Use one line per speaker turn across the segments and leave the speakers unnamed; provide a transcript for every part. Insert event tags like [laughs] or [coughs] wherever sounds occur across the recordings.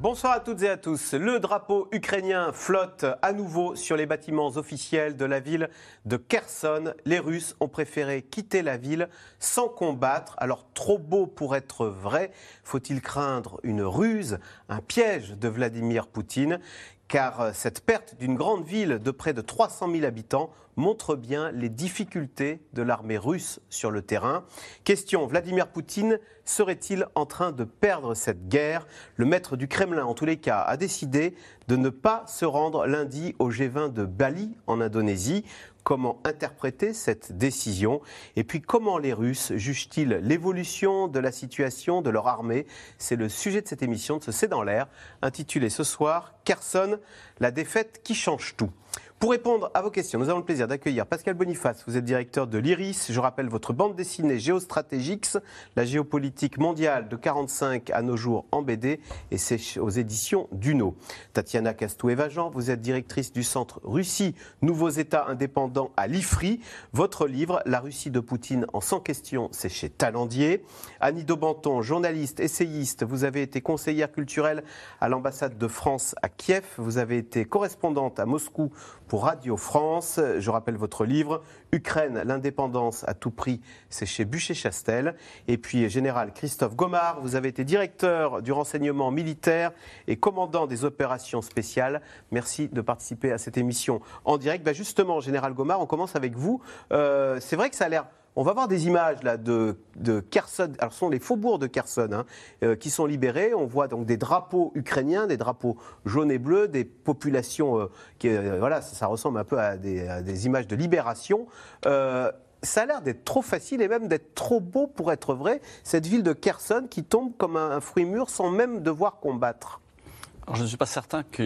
Bonsoir à toutes et à tous. Le drapeau ukrainien flotte à nouveau sur les bâtiments officiels de la ville de Kherson. Les Russes ont préféré quitter la ville sans combattre. Alors trop beau pour être vrai, faut-il craindre une ruse, un piège de Vladimir Poutine? Car euh, cette perte d'une grande ville de près de 300 000 habitants montre bien les difficultés de l'armée russe sur le terrain. Question, Vladimir Poutine serait-il en train de perdre cette guerre? Le maître du Kremlin, en tous les cas, a décidé de ne pas se rendre lundi au G20 de Bali, en Indonésie. Comment interpréter cette décision? Et puis comment les Russes jugent-ils l'évolution de la situation de leur armée? C'est le sujet de cette émission de ce C'est dans l'air, intitulée ce soir Kherson, la défaite qui change tout. Pour répondre à vos questions, nous avons le plaisir d'accueillir Pascal Boniface. Vous êtes directeur de l'IRIS. Je rappelle votre bande dessinée Géostratégix, la géopolitique mondiale de 45 à nos jours en BD, et c'est aux éditions Duno. Tatiana Castou-Evajan, vous êtes directrice du centre Russie, nouveaux États indépendants à l'IFRI. Votre livre, La Russie de Poutine en 100 questions, c'est chez Talendier. Annie Daubenton, journaliste, essayiste, vous avez été conseillère culturelle à l'ambassade de France à Kiev. Vous avez été correspondante à Moscou pour Radio France. Je rappelle votre livre, Ukraine, l'indépendance à tout prix, c'est chez Bûcher-Chastel. Et puis, Général Christophe Gomard, vous avez été directeur du renseignement militaire et commandant des opérations spéciales. Merci de participer à cette émission en direct. Bah, justement, Général Gomard, on commence avec vous. Euh, c'est vrai que ça a l'air on va voir des images là de, Kherson. Alors, ce sont les faubourgs de Kherson hein, euh, qui sont libérés. On voit donc des drapeaux ukrainiens, des drapeaux jaunes et bleus, des populations euh, qui, euh, voilà, ça, ressemble un peu à des, images de libération. ça a l'air d'être trop facile et même d'être trop beau pour être vrai. Cette ville de Kherson qui tombe comme un, fruit mûr sans même devoir combattre.
je ne suis pas certain que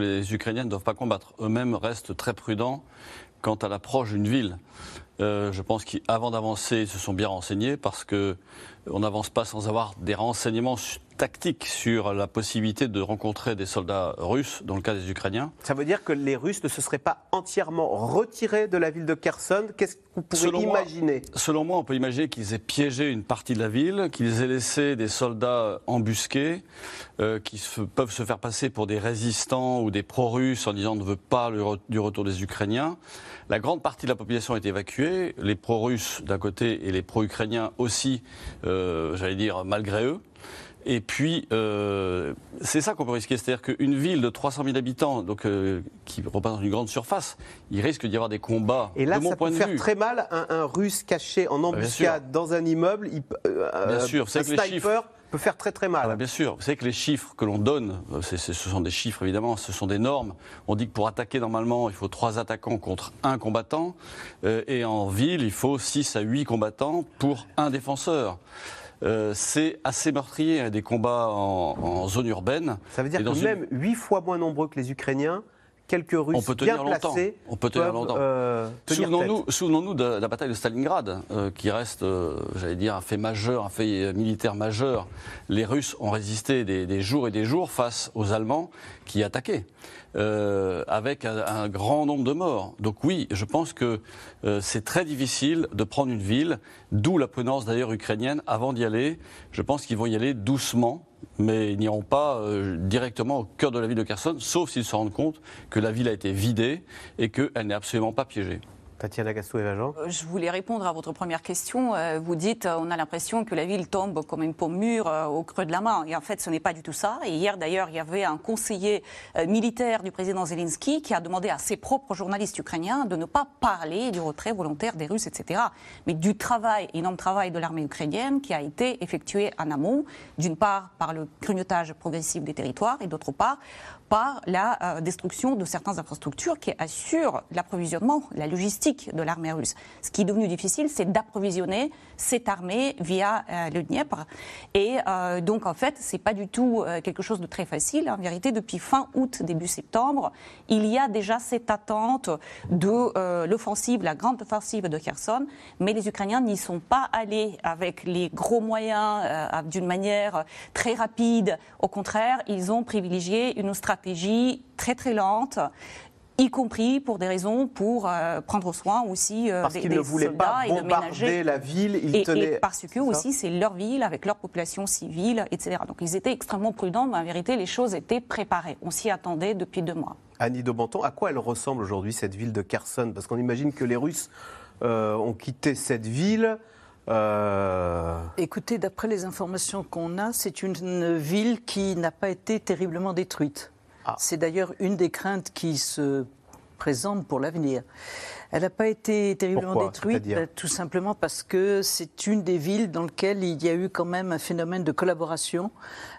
les Ukrainiens ne doivent pas combattre. Eux-mêmes restent très prudents quant à l'approche d'une ville. Euh, je pense qu'avant d'avancer, ils se sont bien renseignés parce que on n'avance pas sans avoir des renseignements tactiques sur la possibilité de rencontrer des soldats russes dans le cas des Ukrainiens.
Ça veut dire que les Russes ne se seraient pas entièrement retirés de la ville de Kherson Qu'est-ce qu'on pourrait imaginer?
Selon moi, on peut imaginer qu'ils aient piégé une partie de la ville, qu'ils aient laissé des soldats embusqués, euh, qui peuvent se faire passer pour des résistants ou des pro-russes en disant on ne veut pas du retour des Ukrainiens. La grande partie de la population est évacuée, les pro-russes d'un côté et les pro-ukrainiens aussi, euh, j'allais dire, malgré eux. Et puis, euh, c'est ça qu'on peut risquer. C'est-à-dire qu'une ville de 300 000 habitants, donc, euh, qui représente une grande surface, il risque d'y avoir des combats.
Et là,
de mon
ça
point
peut
de
faire très mal un, un, Russe caché en embuscade dans un immeuble. Il,
bien sûr,
un sniper peut faire très très mal.
Ah bah, bien sûr, vous savez que les chiffres que l'on donne, euh, ce sont des chiffres évidemment, ce sont des normes. On dit que pour attaquer normalement, il faut trois attaquants contre un combattant, euh, et en ville, il faut 6 à 8 combattants pour un défenseur. Euh, c'est assez meurtrier, hein, des combats en, zone urbaine.
Ça veut dire que même 8 fois moins nombreux que les Ukrainiens, quelques Russes
on peut tenir
bien placés
On peut tenir longtemps. Euh, souvenons-nous, souvenons de, la bataille de Stalingrad, euh, qui reste, euh, j'allais dire, un fait majeur, un fait militaire majeur. Les Russes ont résisté des, jours et des jours face aux Allemands qui attaquaient. Avec un, grand nombre de morts. Donc oui, je pense que c'est très difficile de prendre une ville, d'où la prudence d'ailleurs ukrainienne avant d'y aller. Je pense qu'ils vont y aller doucement, mais ils n'iront pas euh, directement au cœur de la ville de Kherson, sauf s'ils se rendent compte que la ville a été vidée et qu'elle n'est absolument pas piégée.
Tatiana Gastou-Evajan
euh, Je voulais répondre à votre première question. Euh, vous dites on a l'impression que la ville tombe comme une pomme mûre euh, au creux de la main. Et en fait, ce n'est pas du tout ça. Et hier, d'ailleurs, il y avait un conseiller militaire du président Zelensky qui a demandé à ses propres journalistes ukrainiens de ne pas parler du retrait volontaire des Russes, etc. Mais du travail, énorme travail de l'armée ukrainienne qui a été effectué en amont, d'une part par le grignotage progressif des territoires et d'autre part par la destruction de certaines infrastructures qui assurent l'approvisionnement, la logistique de l'armée russe. Ce qui est devenu difficile, c'est d'approvisionner cette armée via euh, le Dniepr. Et euh, donc, en fait, c'est pas du tout euh, quelque chose de très facile. En vérité, depuis fin août, début septembre, il y a déjà cette attente de l'offensive, la grande offensive de Kherson, mais les Ukrainiens n'y sont pas allés avec les gros moyens d'une manière très rapide. Au contraire, ils ont privilégié une stratégie très très lente y compris pour des raisons pour euh, prendre soin aussi
euh, des, ne voulaient pas et bombarder la ville,
ils tenaient... parce que aussi c'est leur ville avec leur population civile, etc. Donc ils étaient extrêmement prudents, mais en vérité les choses étaient préparées. On s'y attendait depuis deux mois.
Annie Daubenton, à quoi elle ressemble aujourd'hui cette ville de Kherson? Parce qu'on imagine que les Russes euh, ont quitté cette ville.
Écoutez, d'après les informations qu'on a, c'est une ville qui n'a pas été terriblement détruite. Ah. C'est d'ailleurs une des craintes qui se présente pour l'avenir. Elle n'a pas été terriblement détruite, bah, tout simplement parce que c'est une des villes dans lesquelles il y a eu quand même un phénomène de collaboration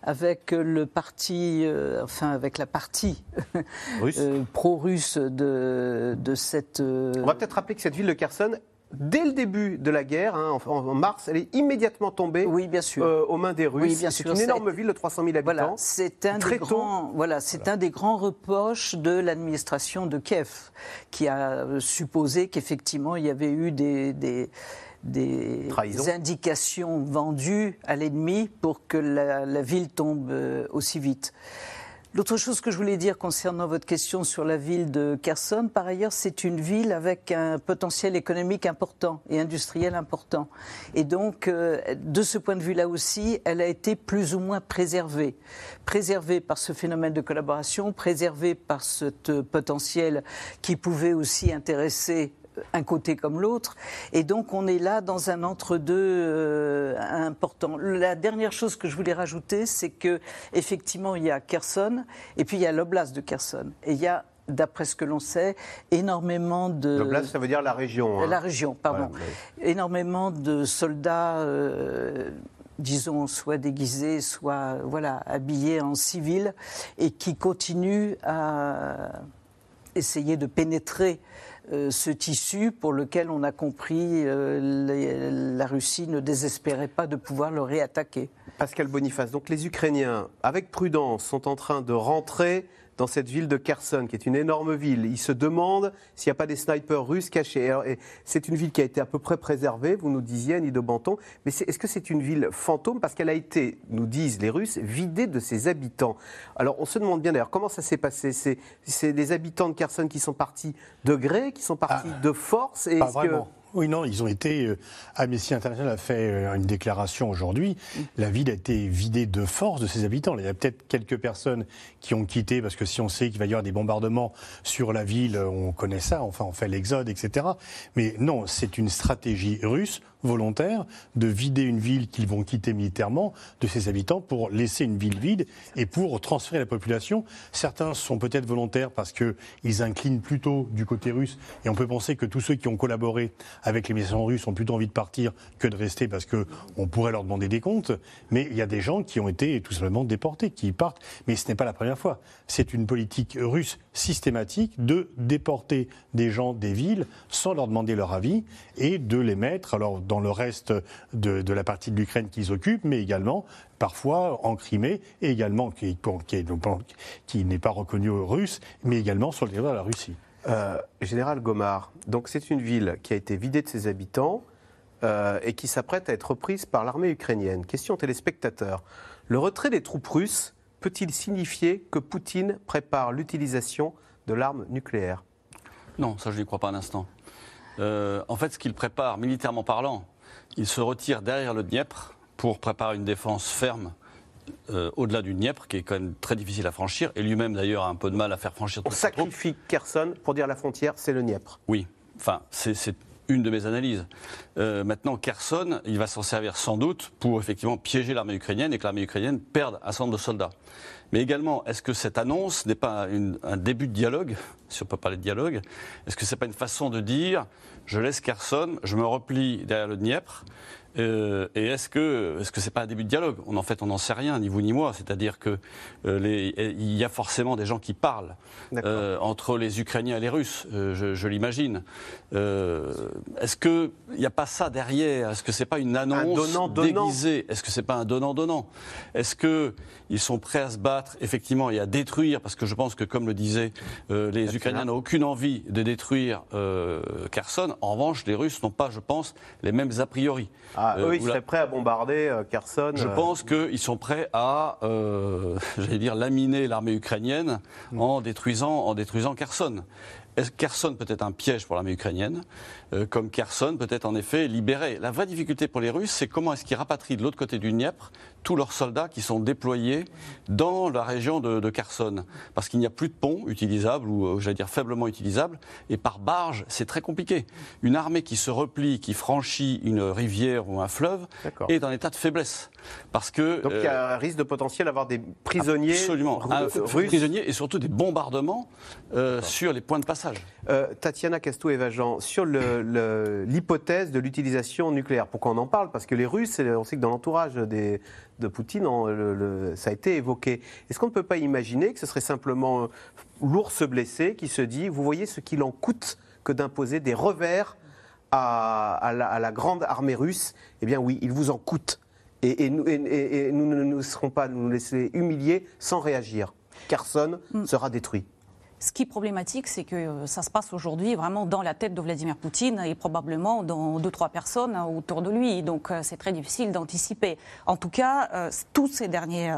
avec le parti, euh, enfin avec la partie [laughs] euh, pro-russe de, de cette.
Euh, On va peut-être rappeler que cette ville de Kherson dès le début de la guerre, hein, en, mars, elle est immédiatement tombée
oui, bien sûr.
Euh, aux mains des Russes. c'est une énorme ville de 300 000 habitants.
Voilà, c'est un, des grands, voilà, c'est un des grands reproches de l'administration de Kiev, qui a supposé qu'effectivement il y avait eu des, des des indications vendues à l'ennemi pour que la, la, ville tombe euh, aussi vite. L'autre chose que je voulais dire concernant votre question sur la ville de Kherson, par ailleurs, c'est une ville avec un potentiel économique important et industriel important. Et donc, euh, de ce point de vue-là aussi, elle a été plus ou moins préservée. Préservée par ce phénomène de collaboration, préservée par ce potentiel qui pouvait aussi intéresser un côté comme l'autre. Et donc on est là dans un entre-deux euh, important. La dernière chose que je voulais rajouter, c'est que effectivement il y a Kherson et puis il y a l'oblast de Kherson. Et il y a d'après ce que l'on sait, énormément de...
L'oblast, ça veut dire la région.
Hein. La région, pardon. Énormément de soldats, euh, disons, soit déguisés, soit voilà, habillés en civil, et qui continuent à essayer de pénétrer ce tissu pour lequel on a compris euh, la Russie ne désespérait pas de pouvoir le réattaquer.
Pascal Boniface, donc les Ukrainiens, avec prudence, sont en train de rentrer dans cette ville de Kherson, qui est une énorme ville. Ils se demandent s'il n'y a pas des snipers russes cachés. C'est une ville qui a été à peu près préservée, vous nous disiez, Annie de Banton, mais est-ce que c'est une ville fantôme? Parce qu'elle a été, nous disent les Russes, vidée de ses habitants. Alors on se demande bien d'ailleurs comment ça s'est passé? C'est des habitants de Kherson qui sont partis de gré, qui sont partis ah. de force?
Et Pas vraiment. Oui, non, ils ont été. Euh, Amnesty International a fait euh, une déclaration aujourd'hui. Mm. La ville a été vidée de force de ses habitants. Il y a peut-être quelques personnes qui ont quitté parce que si on sait qu'il va y avoir des bombardements sur la ville, on connaît ça. Enfin, on fait l'exode, etc. Mais non, c'est une stratégie russe volontaire de vider une ville qu'ils vont quitter militairement de ses habitants pour laisser une ville vide et pour transférer la population. Certains sont peut-être volontaires parce qu'ils inclinent plutôt du côté russe et on peut penser que tous ceux qui ont collaboré avec les missions russes ont plutôt envie de partir que de rester parce qu'on pourrait leur demander des comptes. Mais il y a des gens qui ont été tout simplement déportés, qui partent. Mais ce n'est pas la première fois. C'est une politique russe systématique de déporter des gens des villes sans leur demander leur avis et de les mettre alors dans le reste de, la partie de l'Ukraine qu'ils occupent, mais également parfois en Crimée et également qui, qui, n'est pas reconnu russe, mais également sur le territoire de la Russie.
Euh, Général Gomard, donc c'est une ville qui a été vidée de ses habitants euh, et qui s'apprête à être reprise par l'armée ukrainienne. Question téléspectateur. Le retrait des troupes russes peut-il signifier que Poutine prépare l'utilisation de l'arme nucléaire?
Non, ça je n'y crois pas un instant. Euh, en fait, ce qu'il prépare, militairement parlant, il se retire derrière le Dniepr pour préparer une défense ferme euh, au-delà du Dniepr, qui est quand même très difficile à franchir, et lui-même d'ailleurs a un peu de mal à faire franchir.
On sacrifie Kherson pour dire la frontière, c'est le Dniepr.
Oui, enfin, c'est une de mes analyses. Euh, maintenant, Kherson, il va s'en servir sans doute pour effectivement piéger l'armée ukrainienne et que l'armée ukrainienne perde un centre de soldats. Mais également, est-ce que cette annonce n'est pas un début de dialogue, si on peut parler de dialogue Est-ce que ce n'est pas une façon de dire je laisse Kherson, je me replie derrière le Dniepr Euh, et est-ce que est-ce que c'est pas un début de dialogue? En fait, on n'en sait rien, ni vous ni moi. C'est-à-dire que euh, il y a forcément des gens qui parlent euh, entre les Ukrainiens et les Russes. je, l'imagine. est-ce que il n'y a pas ça derrière? Est-ce que c'est pas une annonce déguisée? Est-ce que c'est pas un donnant-donnant? Est-ce que ils sont prêts à se battre effectivement et à détruire? Parce que je pense que, comme le disait, les Ukrainiens n'ont aucune envie de détruire Kherson. En revanche, les Russes n'ont pas, je pense, les mêmes a priori.
Ah, eux, ils seraient prêts à bombarder euh, Kherson
Je euh. pense qu'ils sont prêts à, euh, [laughs] j'allais dire, laminer l'armée ukrainienne mm. en, détruisant, en détruisant Kherson. Kherson peut être un piège pour l'armée ukrainienne, comme Kherson peut être en effet libéré. La vraie difficulté pour les Russes, c'est comment est-ce qu'ils rapatrient de l'autre côté du Dniepr tous leurs soldats qui sont déployés dans la région de, Kherson. Parce qu'il n'y a plus de pont utilisable, ou j'allais dire faiblement utilisable, et par barge, c'est très compliqué. Une armée qui se replie, qui franchit une rivière ou un fleuve, est en état de faiblesse. Parce que,
Donc il y a un risque de potentiel d'avoir des prisonniers
absolument, prisonniers et surtout des bombardements euh, sur les points de passage.
Euh, Tatiana Castou-Evajan, sur l'hypothèse de l'utilisation nucléaire, pourquoi on en parle? Parce que les Russes, on sait que dans l'entourage de Poutine, ça a été évoqué. Est-ce qu'on ne peut pas imaginer que ce serait simplement euh, l'ours blessé qui se dit, vous voyez ce qu'il en coûte que d'imposer des revers à, la, grande armée russe? Eh bien oui, il vous en coûte. Et, nous, ne nous serons pas nous laisser humilier sans réagir. Kherson mm. sera détruit.
Ce qui est problématique, c'est que euh, ça se passe aujourd'hui vraiment dans la tête de Vladimir Poutine et probablement dans deux, trois personnes autour de lui. Donc euh, c'est très difficile d'anticiper. En tout cas, euh, tous, ces derniers,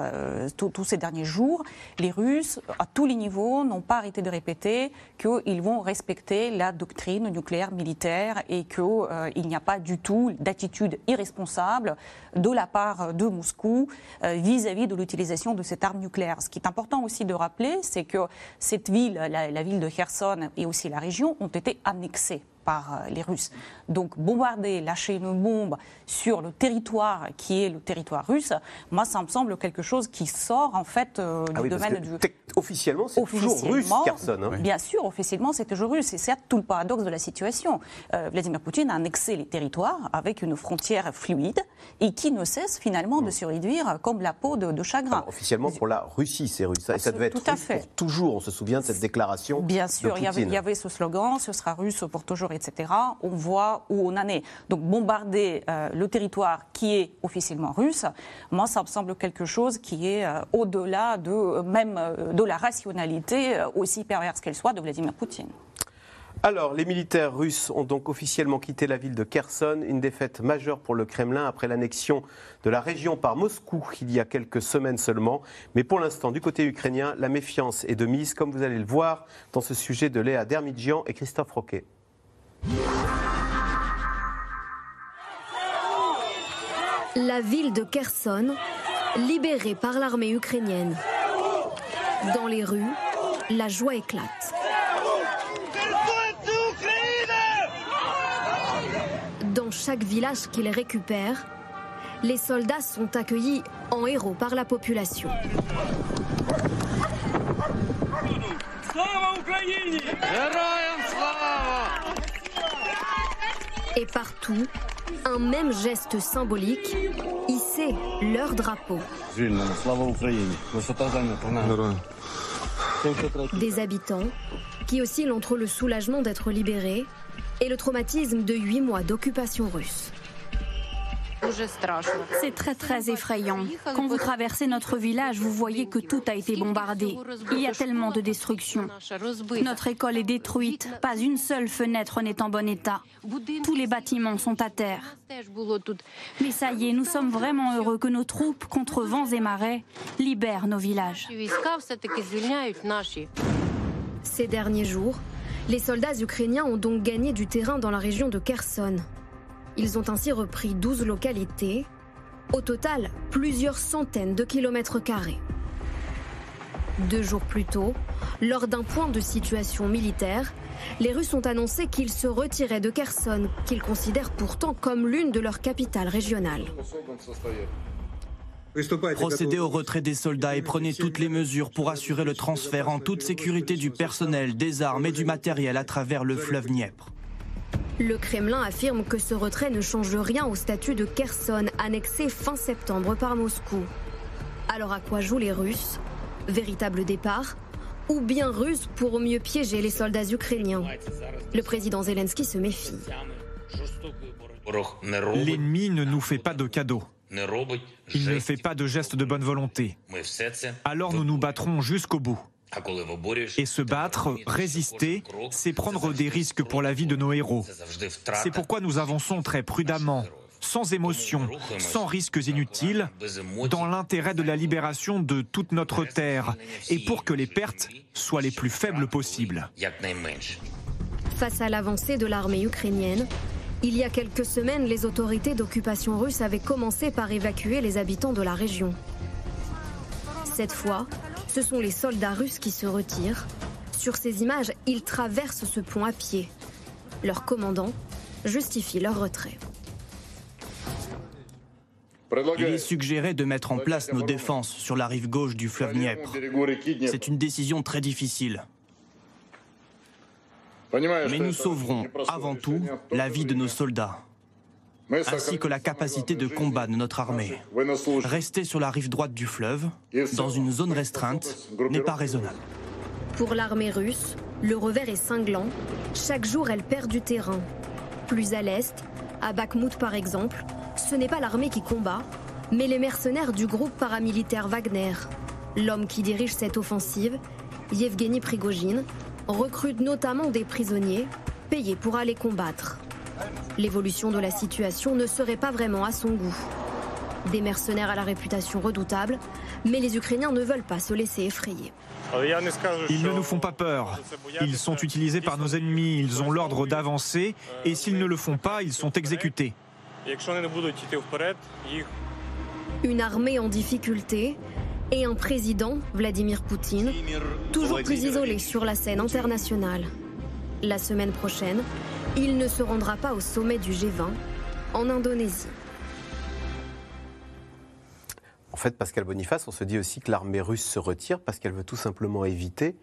tous ces derniers jours, les Russes, à tous les niveaux, n'ont pas arrêté de répéter qu'ils vont respecter la doctrine nucléaire militaire et qu'il n'y a pas du tout d'attitude irresponsable de la part de Moscou vis-à-vis -vis de l'utilisation de cette arme nucléaire. Ce qui est important aussi de rappeler, c'est que cette ville la, ville de Kherson et aussi la région ont été annexées par euh, les Russes. Donc bombarder, lâcher une bombe sur le territoire qui est le territoire russe, moi ça me semble quelque chose qui sort en fait euh, ah du domaine du...
Officiellement c'est toujours russe Kherson. Hein.
Bien sûr, officiellement c'est toujours russe. Et c'est tout le paradoxe de la situation. Euh, Vladimir Poutine a annexé les territoires avec une frontière fluide et qui ne cesse finalement de hmm. se réduire comme la peau de, chagrin.
officiellement pour la Russie c'est russe. Et ça devait être fait. pour toujours, on se souvient de cette déclaration.
Bien sûr, il y, avait, il y avait ce slogan, ce sera russe pour toujours etc., on voit où on en est. Donc bombarder euh, le territoire qui est officiellement russe, moi, ça me semble quelque chose qui est euh, au-delà de euh, même de la rationalité, aussi perverse qu'elle soit, de Vladimir Poutine.
Alors, les militaires russes ont donc officiellement quitté la ville de Kherson, une défaite majeure pour le Kremlin après l'annexion de la région par Moscou il y a quelques semaines seulement. Mais pour l'instant, du côté ukrainien, la méfiance est de mise, comme vous allez le voir dans ce sujet de Léa Dermidjian et Christophe Roquet.
La ville de Kherson, libérée par l'armée ukrainienne. Dans les rues, la joie éclate. Dans chaque village qu'ils récupèrent, les soldats sont accueillis en héros par la population. Et partout, un même geste symbolique, hisser leur drapeau. Des habitants qui oscillent entre le soulagement d'être libérés et le traumatisme de huit mois d'occupation russe.
C'est très très effrayant. Quand vous traversez notre village, vous voyez que tout a été bombardé. Il y a tellement de destruction. Notre école est détruite, pas une seule fenêtre n'est en bon état. Tous les bâtiments sont à terre. Mais ça y est, nous sommes vraiment heureux que nos troupes, contre vents et marées, libèrent nos villages.
Ces derniers jours, les soldats ukrainiens ont donc gagné du terrain dans la région de Kherson. Ils ont ainsi repris 12 localités, au total plusieurs centaines de kilomètres carrés. Deux jours plus tôt, lors d'un point de situation militaire, les Russes ont annoncé qu'ils se retiraient de Kherson, qu'ils considèrent pourtant comme l'une de leurs capitales régionales.
Procédez au retrait des soldats et prenez toutes les mesures pour assurer le transfert en toute sécurité du personnel, des armes et du matériel à travers le fleuve Dniepr.
Le Kremlin affirme que ce retrait ne change rien au statut de Kherson, annexé fin septembre par Moscou. Alors à quoi jouent les Russes? Véritable départ Ou bien russe pour mieux piéger les soldats ukrainiens? Le président Zelensky se méfie.
L'ennemi ne nous fait pas de cadeaux. Il ne fait pas de gestes de bonne volonté. Alors nous nous battrons jusqu'au bout. Et se battre, résister, c'est prendre des risques pour la vie de nos héros. C'est pourquoi nous avançons très prudemment, sans émotion, sans risques inutiles, dans l'intérêt de la libération de toute notre terre et pour que les pertes soient les plus faibles possibles.
Face à l'avancée de l'armée ukrainienne, il y a quelques semaines, les autorités d'occupation russe avaient commencé par évacuer les habitants de la région. Cette fois, ce sont les soldats russes qui se retirent. Sur ces images, ils traversent ce pont à pied. Leur commandant justifie leur retrait.
Il est suggéré de mettre en place nos défenses sur la rive gauche du fleuve Dniepr. C'est une décision très difficile. Mais nous sauverons avant tout la vie de nos soldats, ainsi que la capacité de combat de notre armée. Rester sur la rive droite du fleuve, dans une zone restreinte, n'est pas raisonnable.
Pour l'armée russe, le revers est cinglant. Chaque jour, elle perd du terrain. Plus à l'est, à Bakhmut par exemple, ce n'est pas l'armée qui combat, mais les mercenaires du groupe paramilitaire Wagner. L'homme qui dirige cette offensive, Yevgeny Prigogine, recrute notamment des prisonniers payés pour aller combattre. L'évolution de la situation ne serait pas vraiment à son goût. Des mercenaires à la réputation redoutable, mais les Ukrainiens ne veulent pas se laisser effrayer.
Ils ne nous font pas peur. Ils sont utilisés par nos ennemis, ils ont l'ordre d'avancer, et s'ils ne le font pas, ils sont exécutés.
Une armée en difficulté, et un président, Vladimir Poutine, toujours plus isolé sur la scène internationale. La semaine prochaine, il ne se rendra pas au sommet du G20 en Indonésie.
En fait, Pascal Boniface, on se dit aussi que l'armée russe se retire parce qu'elle veut tout simplement éviter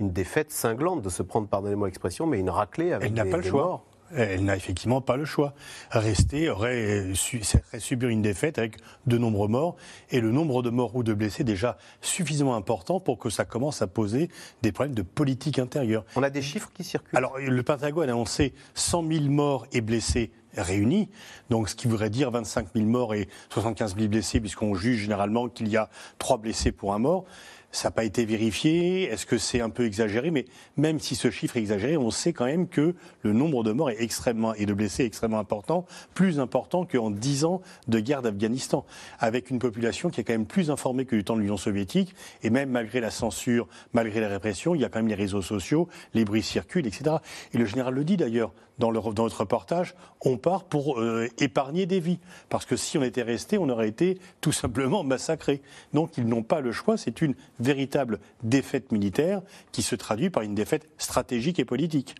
une défaite cinglante, de se prendre, pardonnez-moi l'expression, mais une raclée avec
Elle n'a pas le choix. Elle n'a effectivement pas le choix. Rester aurait, subir une défaite avec de nombreux morts et le nombre de morts ou de blessés déjà suffisamment important pour que ça commence à poser des problèmes de politique intérieure.
On a des chiffres qui circulent?
Alors le Pentagone a annoncé 100 000 morts et blessés réunis, donc ce qui voudrait dire 25 000 morts et 75 000 blessés, puisqu'on juge généralement qu'il y a trois blessés pour un mort. Ça n'a pas été vérifié. Est-ce que c'est un peu exagéré Mais même si ce chiffre est exagéré, on sait quand même que le nombre de morts est extrêmement et de blessés est extrêmement important, plus important qu'en 10 ans de guerre d'Afghanistan, avec une population qui est quand même plus informée que du temps de l'Union soviétique. Et même malgré la censure, malgré la répression, il y a quand même les réseaux sociaux, les bruits circulent, etc. Et le général le dit d'ailleurs dans, notre reportage, on part pour euh, épargner des vies. Parce que si on était resté, on aurait été tout simplement massacré. Donc ils n'ont pas le choix, c'est une véritable défaite militaire qui se traduit par une défaite stratégique et politique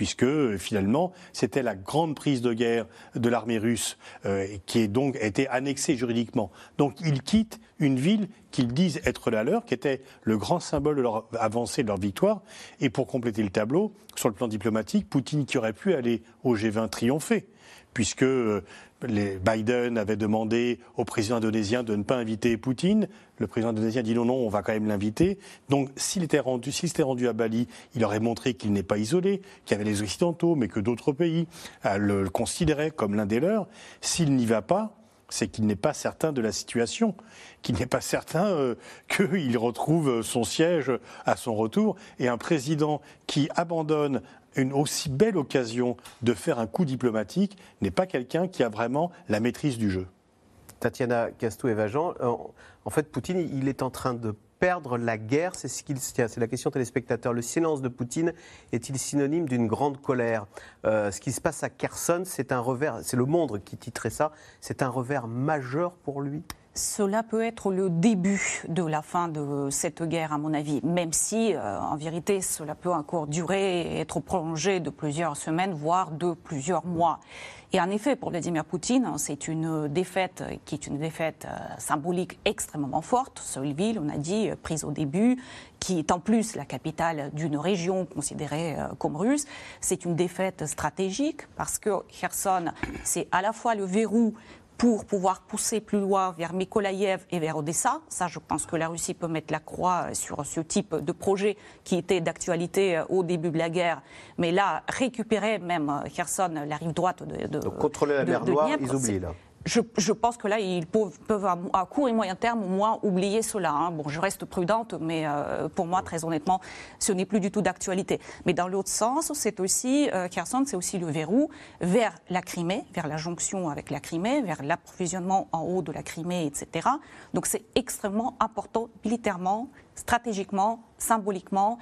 puisque finalement c'était la grande prise de guerre de l'armée russe euh, qui est donc été annexée juridiquement. Donc ils quittent une ville qu'ils disent être la leur, qui était le grand symbole de leur avancée, de leur victoire. Et pour compléter le tableau, sur le plan diplomatique, Poutine qui aurait pu aller au G20 triompher, puisque euh, les Biden avait demandé au président indonésien de ne pas inviter Poutine. Le président indonésien dit non, non, on va quand même l'inviter. Donc, s'il était rendu, s'il s'était rendu à Bali, il aurait montré qu'il n'est pas isolé, qu'il y avait les Occidentaux, mais que d'autres pays euh, le considéraient comme l'un des leurs. S'il n'y va pas, c'est qu'il n'est pas certain de la situation, qu'il n'est pas certain euh, [laughs] qu'il retrouve son siège à son retour. Et un président qui abandonne une aussi belle occasion de faire un coup diplomatique n'est pas quelqu'un qui a vraiment la maîtrise du jeu.
Tatiana Castou-Evajan, euh, en fait, Poutine, il est en train de perdre la guerre C'est ce c'est la question téléspectateur. Le silence de Poutine est-il synonyme d'une grande colère? Euh, Ce qui se passe à Kherson, c'est un revers. C'est le Monde qui titrait ça. C'est un revers majeur pour lui?
Cela peut être le début de la fin de cette guerre, à mon avis, même si, euh, en vérité, cela peut encore durer et être prolongé de plusieurs semaines, voire de plusieurs mois. Et en effet, pour Vladimir Poutine, c'est une défaite qui est une défaite euh, symbolique extrêmement forte. Seule on a dit, euh, prise au début, qui est en plus la capitale d'une région considérée comme russe. C'est une défaite stratégique parce que Kherson, c'est à la fois le verrou pour pouvoir pousser plus loin vers Mykolaïev et vers Odessa. Ça, je pense que la Russie peut mettre la croix sur ce type de projet qui était d'actualité euh, au début de la guerre. Mais là, récupérer même euh, Kherson, la rive droite de, de
Donc contrôler la mer Noire, ils oublient là
je, pense que là, ils peuvent, à, court et moyen terme, au moins, oublier cela. Hein. Bon, je reste prudente, mais euh, pour moi, très honnêtement, ce n'est plus du tout d'actualité. Mais dans l'autre sens, c'est aussi, euh, Kherson, c'est aussi le verrou vers la Crimée, vers la jonction avec la Crimée, vers l'approvisionnement en haut de la Crimée, etc. Donc c'est extrêmement important militairement, stratégiquement, symboliquement.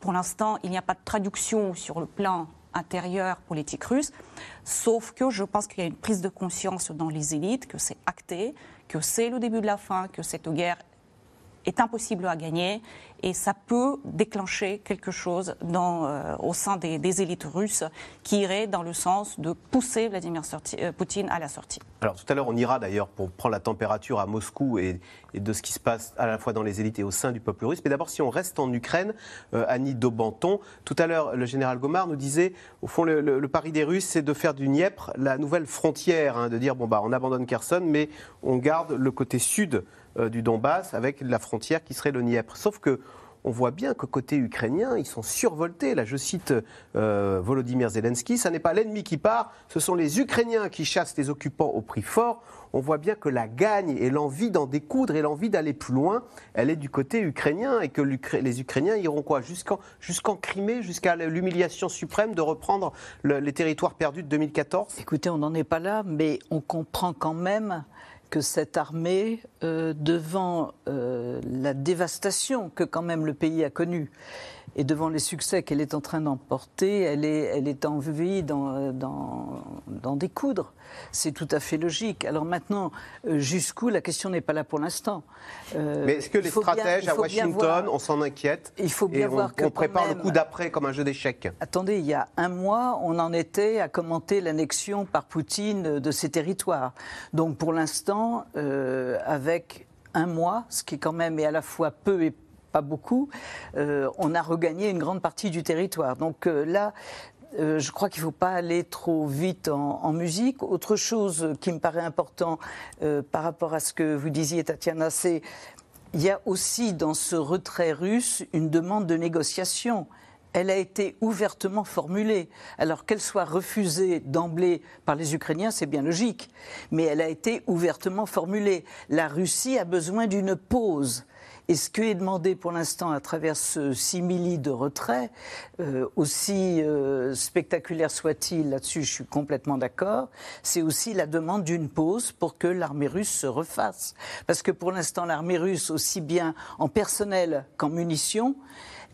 Pour l'instant, il n'y a pas de traduction sur le plan intérieure politique russe. Sauf que je pense qu'il y a une prise de conscience dans les élites, que c'est acté, que c'est le début de la fin, que cette guerre est impossible à gagner et ça peut déclencher quelque chose dans, euh, au sein des, élites russes qui irait dans le sens de pousser Vladimir euh, Poutine à la sortie.
Alors tout à l'heure, on ira d'ailleurs pour prendre la température à Moscou et, de ce qui se passe à la fois dans les élites et au sein du peuple russe. Mais d'abord, si on reste en Ukraine, euh, Annie Dobanton, tout à l'heure, le général Gomard nous disait, au fond, le, pari des Russes, c'est de faire du Dniepr la nouvelle frontière, hein, de dire, bon, bah, on abandonne Kherson, mais on garde le côté sud euh, du Donbass avec la frontière qui serait le Dniepr. Sauf que on voit bien que côté ukrainien, ils sont survoltés. Là, je cite euh, Volodymyr Zelensky, ce n'est pas l'ennemi qui part, ce sont les Ukrainiens qui chassent les occupants au prix fort. On voit bien que la gagne et l'envie d'en découdre et l'envie d'aller plus loin, elle est du côté ukrainien et que les Ukrainiens iront quoi? Jusqu'en Crimée, jusqu'à l'humiliation suprême de reprendre les territoires perdus de 2014
Écoutez, on n'en est pas là, mais on comprend quand même que cette armée, euh, devant euh, la dévastation que quand même le pays a connue, et devant les succès qu'elle est en train d'emporter, elle est, elle est envie d'en, d'en, découdre. C'est tout à fait logique. Alors maintenant, euh, jusqu'où La question n'est pas là pour l'instant.
Euh, Mais est-ce que les stratèges à Washington, on s'en inquiète
Il faut bien voir
on, prépare le coup d'après comme un jeu d'échecs.
Attendez, il y a un mois, on en était à commenter l'annexion par Poutine de ces territoires. Donc pour l'instant, euh, avec un mois, ce qui est quand même est à la fois peu et pas beaucoup, euh, on a regagné une grande partie du territoire. Donc euh, là, euh, je crois qu'il ne faut pas aller trop vite en, musique. Autre chose qui me paraît important par rapport à ce que vous disiez, Tatiana, c'est il y a aussi dans ce retrait russe une demande de négociation. Elle a été ouvertement formulée. Alors qu'elle soit refusée d'emblée par les Ukrainiens, c'est bien logique, mais elle a été ouvertement formulée. La Russie a besoin d'une pause. Et ce qui est demandé pour l'instant à travers ce simili de retrait, euh, aussi euh, spectaculaire soit-il, là-dessus je suis complètement d'accord, c'est aussi la demande d'une pause pour que l'armée russe se refasse. Parce que pour l'instant, l'armée russe, aussi bien en personnel qu'en munitions,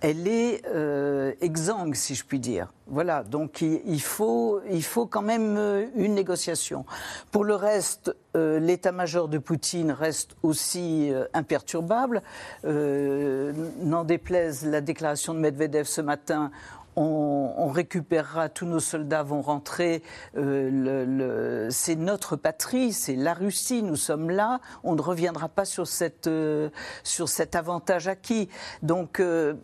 elle est euh, exsangue, si je puis dire. Voilà, donc il, faut, il faut quand même euh, une négociation. Pour le reste, euh, l'état-major de Poutine reste aussi imperturbable. N'en déplaise la déclaration de Medvedev ce matin, on, récupérera, tous nos soldats vont rentrer. Euh, c'est notre patrie, c'est la Russie, nous sommes là. On ne reviendra pas sur, euh, sur cet avantage acquis. Donc, euh,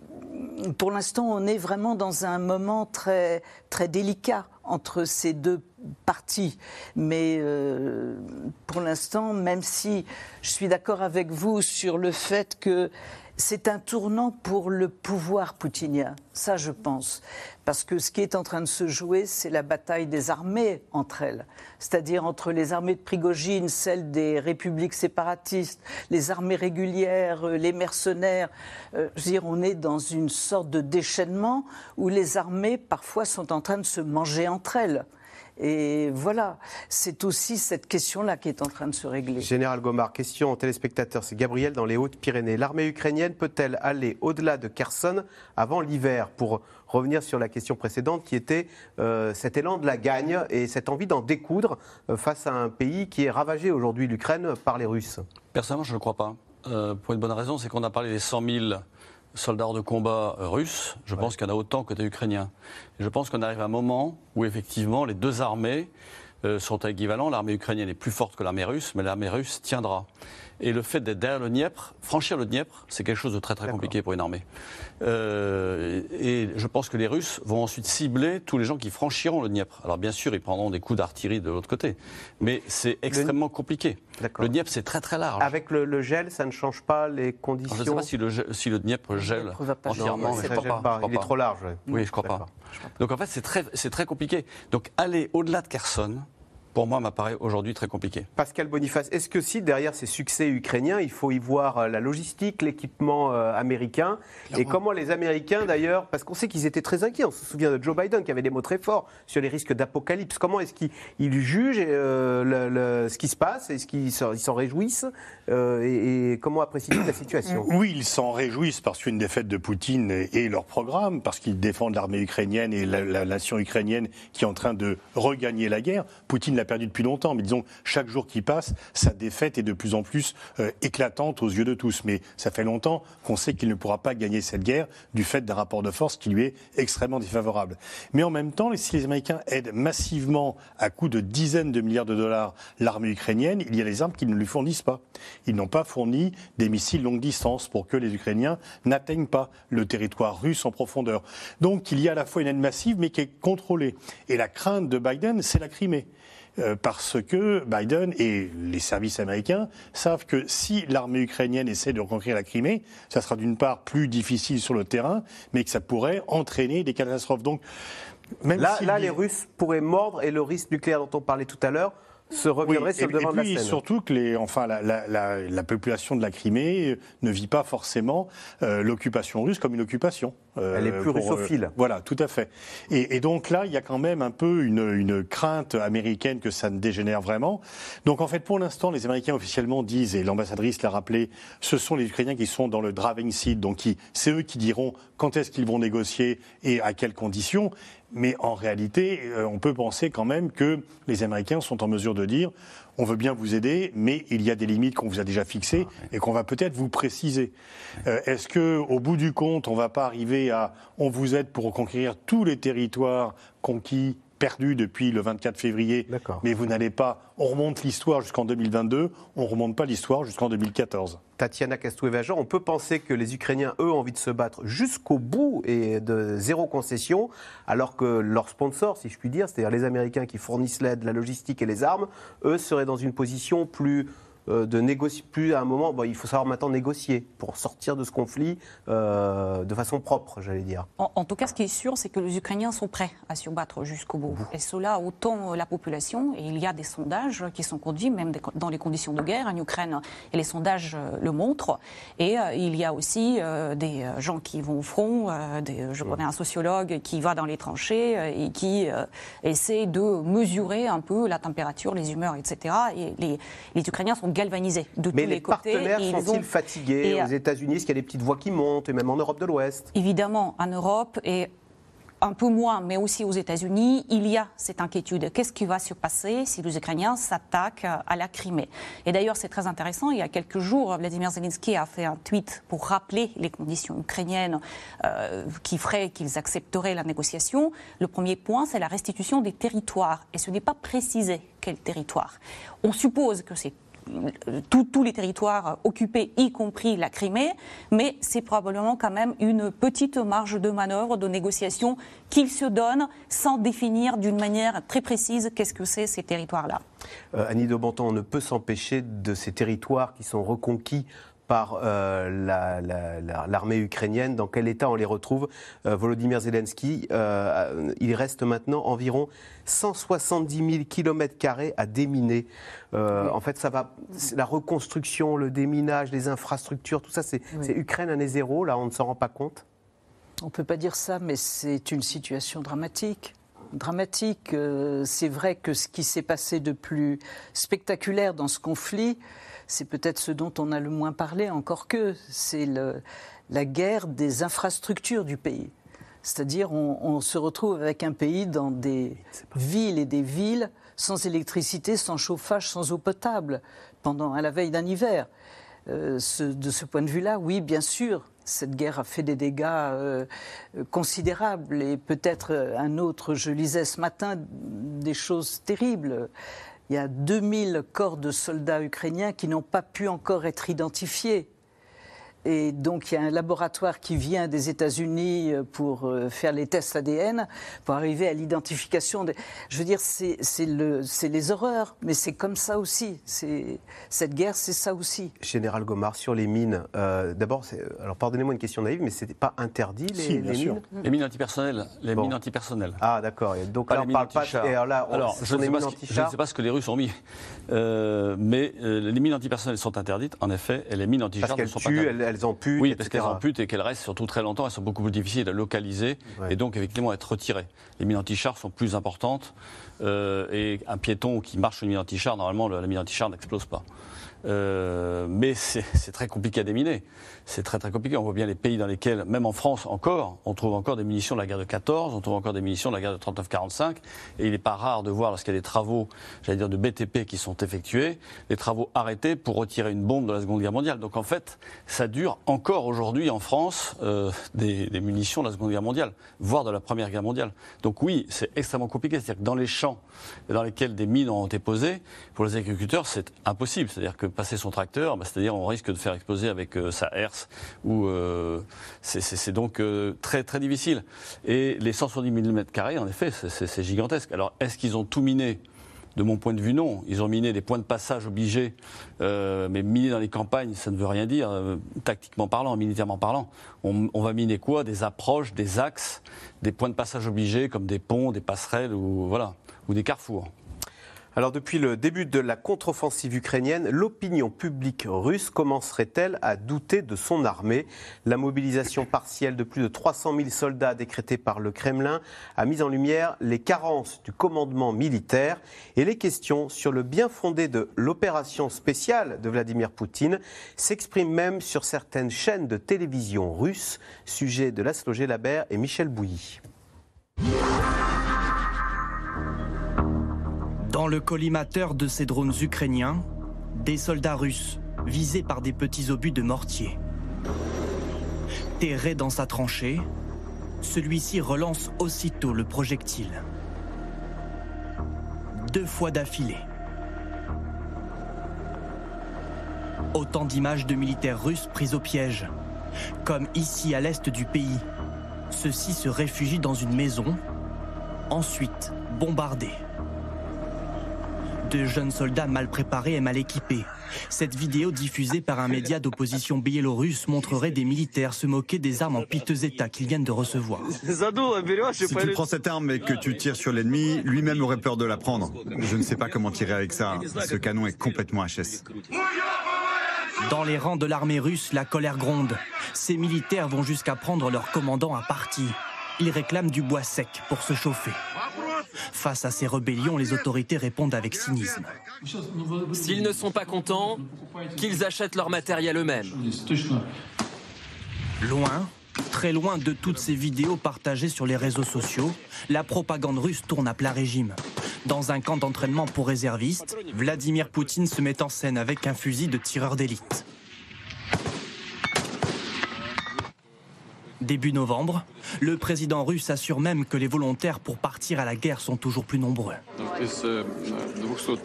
pour l'instant, on est vraiment dans un moment très, très délicat entre ces deux parties. Mais pour l'instant, même si je suis d'accord avec vous sur le fait que c'est un tournant pour le pouvoir poutinien, ça je pense. Parce que ce qui est en train de se jouer, c'est la bataille des armées entre elles. C'est-à-dire entre les armées de Prigogine, celles des républiques séparatistes, les armées régulières, euh, les mercenaires. Euh, je veux dire, on est dans une sorte de déchaînement où les armées parfois sont en train de se manger entre elles. Et voilà, c'est aussi cette question-là qui est en train de se régler.
Général Gomard, question aux téléspectateurs, c'est Gabriel dans les Hautes-Pyrénées. L'armée ukrainienne peut-elle aller au-delà de Kherson avant l'hiver? Pour revenir sur la question précédente qui était euh, cet élan de la gagne et cette envie d'en découdre euh, face à un pays qui est ravagé aujourd'hui, l'Ukraine, par les Russes
Personnellement, je ne le crois pas. Euh, pour une bonne raison, c'est qu'on a parlé des 100 000 soldats de combat russes, je pense qu'il y en a autant côté ukrainien. je pense qu'on arrive à un moment où effectivement les deux armées euh, sont équivalents. L'armée ukrainienne est plus forte que l'armée russe, mais l'armée russe tiendra. Et le fait d'être derrière le Dniepr, franchir le Dniepr, c'est quelque chose de très très compliqué pour une armée. Euh, et je pense que les Russes vont ensuite cibler tous les gens qui franchiront le Dniepr. Alors bien sûr, ils prendront des coups d'artillerie de l'autre côté, mais c'est extrêmement compliqué. Le Dniepr, c'est très très large.
Avec le, gel, ça ne change pas les conditions
Je ne sais pas si le, si le Dniepr gèle entièrement,
je crois pas. Il est trop large.
Oui, je crois pas. Donc en fait, c'est très, très compliqué. Donc aller au-delà de Kherson, pour moi, m'apparaît aujourd'hui très compliqué.
Pascal Boniface, est-ce que si derrière ces succès ukrainiens, il faut y voir euh, la logistique, l'équipement euh, américain? Et comment les Américains, d'ailleurs, parce qu'on sait qu'ils étaient très inquiets, on se souvient de Joe Biden qui avait des mots très forts sur les risques d'apocalypse. Comment est-ce qu'ils jugent euh, ce qui se passe? Est-ce qu'ils s'en réjouissent et, comment apprécient-ils la situation? [coughs]
Oui, ils s'en réjouissent parce qu'une défaite de Poutine et, leur programme, parce qu'ils défendent l'armée ukrainienne et la, la, nation ukrainienne qui est en train de regagner la guerre. Poutine perdu depuis longtemps, mais disons, chaque jour qui passe, sa défaite est de plus en plus euh, éclatante aux yeux de tous. Mais ça fait longtemps qu'on sait qu'il ne pourra pas gagner cette guerre du fait d'un rapport de force qui lui est extrêmement défavorable. Mais en même temps, si les Américains aident massivement à coût de dizaines de milliards de dollars l'armée ukrainienne, il y a des armes qu'ils ne lui fournissent pas. Ils n'ont pas fourni des missiles longue distance pour que les Ukrainiens n'atteignent pas le territoire russe en profondeur. Donc il y a à la fois une aide massive, mais qui est contrôlée. Et la crainte de Biden, c'est la Crimée. Euh, parce que Biden et les services américains savent que si l'armée ukrainienne essaie de reconquérir la Crimée, ça sera d'une part plus difficile sur le terrain, mais que ça pourrait entraîner des catastrophes. Donc,
même là, là les Russes pourraient mordre et le risque nucléaire dont on parlait tout à l'heure se reviendrait sur le devant
de la
scène.
surtout que les, enfin, la, population de la Crimée ne vit pas forcément euh, l'occupation russe comme une occupation.
Euh, Elle est plus russophile.
Euh, voilà, tout à fait. Et, donc là, il y a quand même un peu une, une, crainte américaine que ça ne dégénère vraiment. Donc en fait, pour l'instant, les Américains officiellement disent, et l'ambassadrice l'a rappelé, ce sont les Ukrainiens qui sont dans le driving seat, donc c'est eux qui diront quand est-ce qu'ils vont négocier et à quelles conditions. Mais en réalité, euh, on peut penser quand même que les Américains sont en mesure de dire on veut bien vous aider, mais il y a des limites qu'on vous a déjà fixées ah, et qu'on va peut-être vous préciser. Euh, est-ce que, au bout du compte, on ne va pas arriver à on vous aide pour reconquérir tous les territoires conquis perdu depuis le 24 février, mais vous n'allez pas. On remonte l'histoire jusqu'en 2022, on ne remonte pas l'histoire jusqu'en 2014.
Tatiana Kastouévajan, on peut penser que les Ukrainiens, eux, ont envie de se battre jusqu'au bout et de zéro concession, alors que leurs sponsors, si je puis dire, c'est-à-dire les Américains qui fournissent l'aide, la logistique et les armes, eux seraient dans une position plus de négocier plus à un moment. Bon, il faut savoir maintenant négocier pour sortir de ce conflit euh, de façon propre, j'allais dire.
En, tout cas, ce qui est sûr, c'est que les Ukrainiens sont prêts à se battre jusqu'au bout. Et cela autant la population. Et il y a des sondages qui sont conduits, même dans les conditions de guerre en Ukraine. Et les sondages euh, le montrent. Et il y a aussi des gens qui vont au front. Des, je connais un sociologue qui va dans les tranchées et qui essaie de mesurer un peu la température, les humeurs, etc. Et les, les Ukrainiens sont galvanisés de
tous
les, côtés.
Mais les partenaires sont-ils fatigués Aux États-Unis, est-ce qu'il y a des petites voix qui montent, et même en Europe de l'Ouest?
Évidemment, en Europe et un peu moins, mais aussi aux États-Unis, il y a cette inquiétude. Qu'est-ce qui va se passer si les Ukrainiens s'attaquent à la Crimée? Et d'ailleurs, c'est très intéressant. Il y a quelques jours, Vladimir Zelensky a fait un tweet pour rappeler les conditions ukrainiennes euh, qui feraient qu'ils accepteraient la négociation. Le premier point, c'est la restitution des territoires. Et ce n'est pas précisé quel territoire. On suppose que c'est tous les territoires occupés, y compris la Crimée, mais c'est probablement quand même une petite marge de manœuvre, de négociation qu'il se donne sans définir d'une manière très précise qu'est-ce que c'est ces territoires-là.
Euh, Annie de on ne peut s'empêcher de ces territoires qui sont reconquis par euh, l'armée ukrainienne, dans quel état on les retrouve? Euh, Volodymyr Zelensky, euh, il reste maintenant environ 170 000 km à déminer. En fait, ça va, la reconstruction, le déminage, les infrastructures, tout ça, c'est Ukraine année zéro, là, on ne s'en rend pas compte?
On ne peut pas dire ça, mais c'est une situation dramatique. dramatique. C'est vrai que ce qui s'est passé de plus spectaculaire dans ce conflit, c'est peut-être ce dont on a le moins parlé, encore que c'est la guerre des infrastructures du pays. C'est-à-dire, on, se retrouve avec un pays dans des villes et des villes sans électricité, sans chauffage, sans eau potable, pendant à la veille d'un hiver. Euh, de ce point de vue-là, oui, bien sûr, cette guerre a fait des dégâts euh, considérables et peut-être euh, un autre, je lisais ce matin des choses terribles. Il y a 2000 corps de soldats ukrainiens qui n'ont pas pu encore être identifiés. Et donc, il y a un laboratoire qui vient des États-Unis euh, pour euh, faire les tests ADN, pour arriver à l'identification. Je veux dire, c'est les horreurs, mais c'est comme ça aussi. Cette guerre, c'est ça aussi.
Général Gomard, sur les mines, euh, d'abord, alors pardonnez-moi une question naïve, mais ce n'était pas interdit les, mines?
Les mines antipersonnelles. Les mines antipersonnelles.
Ah, d'accord. Donc là, on parle pas.
alors, alors je, ne sais pas ce que les Russes ont mis, mais les mines antipersonnelles sont interdites, en effet, et les mines antichars ne sont pas interdites
elles amputent.
Oui, parce qu'elles amputent et qu'elles restent surtout très longtemps. Elles sont beaucoup plus difficiles à localiser et donc effectivement à être retirées. Les mines anti-chars sont plus importantes euh, et un piéton qui marche sur une mine anti-char, normalement la mine anti-char n'explose pas. Euh, mais [laughs] c'est très compliqué à déminer. C'est très très compliqué. On voit bien les pays dans lesquels, même en France encore, on trouve encore des munitions de la guerre de 14, on trouve encore des munitions de la guerre de 39-45. Et il n'est pas rare de voir, lorsqu'il y a des travaux, j'allais dire, de BTP qui sont effectués, des travaux arrêtés pour retirer une bombe de la Seconde Guerre mondiale. Donc en fait, ça dure encore aujourd'hui en France euh, des, des, munitions de la Seconde Guerre mondiale, voire de la Première Guerre mondiale. Donc oui, c'est extrêmement compliqué. C'est-à-dire que dans les champs dans lesquels des mines ont été posées, pour les agriculteurs, c'est impossible. C'est-à-dire que passer son tracteur, bah, c'est-à-dire on risque de faire exploser avec euh, sa herse. Ou euh, c'est donc euh, très très difficile. Et les 170 mm carrés, en effet, c'est gigantesque. Alors est-ce qu'ils ont tout miné? De mon point de vue, non. Ils ont miné des points de passage obligés, mais miner dans les campagnes, ça ne veut rien dire, tactiquement parlant, militairement parlant. On, va miner quoi? Des approches, des axes, des points de passage obligés, comme des ponts, des passerelles ou des carrefours.
Alors depuis le début de la contre-offensive ukrainienne, l'opinion publique russe commencerait-elle à douter de son armée? La mobilisation partielle de plus de 300 000 soldats décrétée par le Kremlin a mis en lumière les carences du commandement militaire et les questions sur le bien fondé de l'opération spéciale de Vladimir Poutine s'expriment même sur certaines chaînes de télévision russes. Sujet de Laszlo Labert et Michel Bouilly.
Dans le collimateur de ces drones ukrainiens, des soldats russes visés par des petits obus de mortier. Terré dans sa tranchée, celui-ci relance aussitôt le projectile. Deux fois d'affilée. Autant d'images de militaires russes pris au piège. Comme ici à l'est du pays. Ceux-ci se réfugient dans une maison, ensuite bombardés de jeunes soldats mal préparés et mal équipés. Cette vidéo diffusée par un média d'opposition biélorusse montrerait des militaires se moquer des armes en piteux état qu'ils viennent de recevoir.
Si tu prends cette arme et que tu tires sur l'ennemi, lui-même aurait peur de la prendre. Je ne sais pas comment tirer avec ça. Ce canon est complètement HS.
Dans les rangs de l'armée russe, la colère gronde. Ces militaires vont jusqu'à prendre leur commandant à partie. Ils réclament du bois sec pour se chauffer. Face à ces rébellions, les autorités répondent avec cynisme.
S'ils ne sont pas contents, qu'ils achètent leur matériel eux-mêmes.
Loin, très loin de toutes ces vidéos partagées sur les réseaux sociaux, la propagande russe tourne à plat régime. Dans un camp d'entraînement pour réservistes, Vladimir Poutine se met en scène avec un fusil de tireur d'élite. Début novembre, le président russe assure même que les volontaires pour partir à la guerre sont toujours plus nombreux.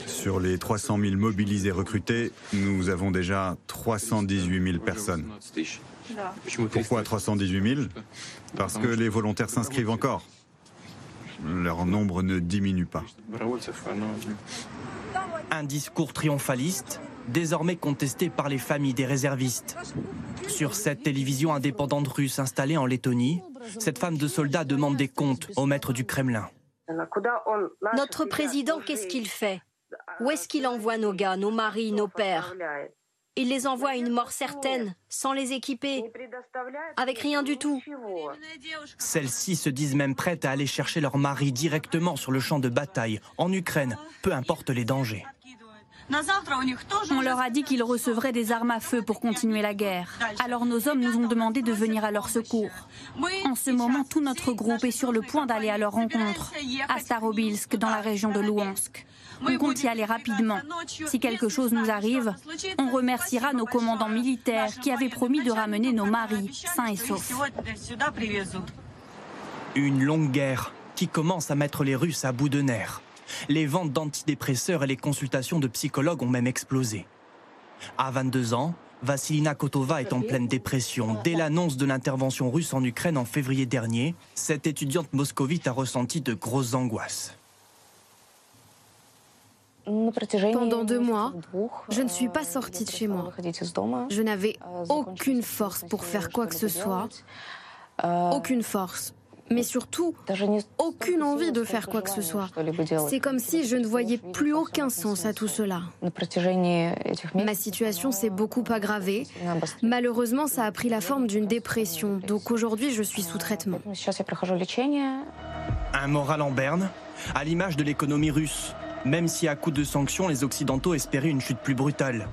Sur les 300 000 mobilisés recrutés, nous avons déjà 318 000 personnes. Pourquoi 318 000 Parce que les volontaires s'inscrivent encore. Leur nombre ne diminue pas.
Un discours triomphaliste, désormais contesté par les familles des réservistes. Sur cette télévision indépendante russe installée en Lettonie, cette femme de soldat demande des comptes au maître du Kremlin.
Notre président, qu'est-ce qu'il fait? Où est-ce qu'il envoie nos gars, nos maris, nos pères?
Il les envoie à une mort certaine, sans les équiper, avec rien du tout.
Celles-ci se disent même prêtes à aller chercher leur mari directement sur le champ de bataille, en Ukraine, peu importe les dangers.
On leur a dit qu'ils recevraient des armes à feu pour continuer la guerre. Alors nos hommes nous ont demandé de venir à leur secours. En ce moment, tout notre groupe est sur le point d'aller à leur rencontre, à Starobilsk, dans la région de Louhansk. On compte y aller rapidement. Si quelque chose nous arrive, on remerciera nos commandants militaires qui avaient promis de ramener nos maris sains et saufs.
Une longue guerre qui commence à mettre les Russes à bout de nerfs. Les ventes d'antidépresseurs et les consultations de psychologues ont même explosé. À 22 ans, Vassilina Kotova est en pleine dépression. Dès l'annonce de l'intervention russe en Ukraine en février dernier, cette étudiante moscovite a ressenti de grosses angoisses.
Pendant deux mois, je ne suis pas sortie de chez moi. Je n'avais aucune force pour faire quoi que ce soit. Aucune force mais surtout aucune envie de faire quoi que ce soit. C'est comme si je ne voyais plus aucun sens à tout cela. Ma situation s'est beaucoup aggravée. Malheureusement, ça a pris la forme d'une dépression, donc aujourd'hui je suis sous traitement.
Un moral en berne, à l'image de l'économie russe, même si à coup de sanctions, les Occidentaux espéraient une chute plus brutale.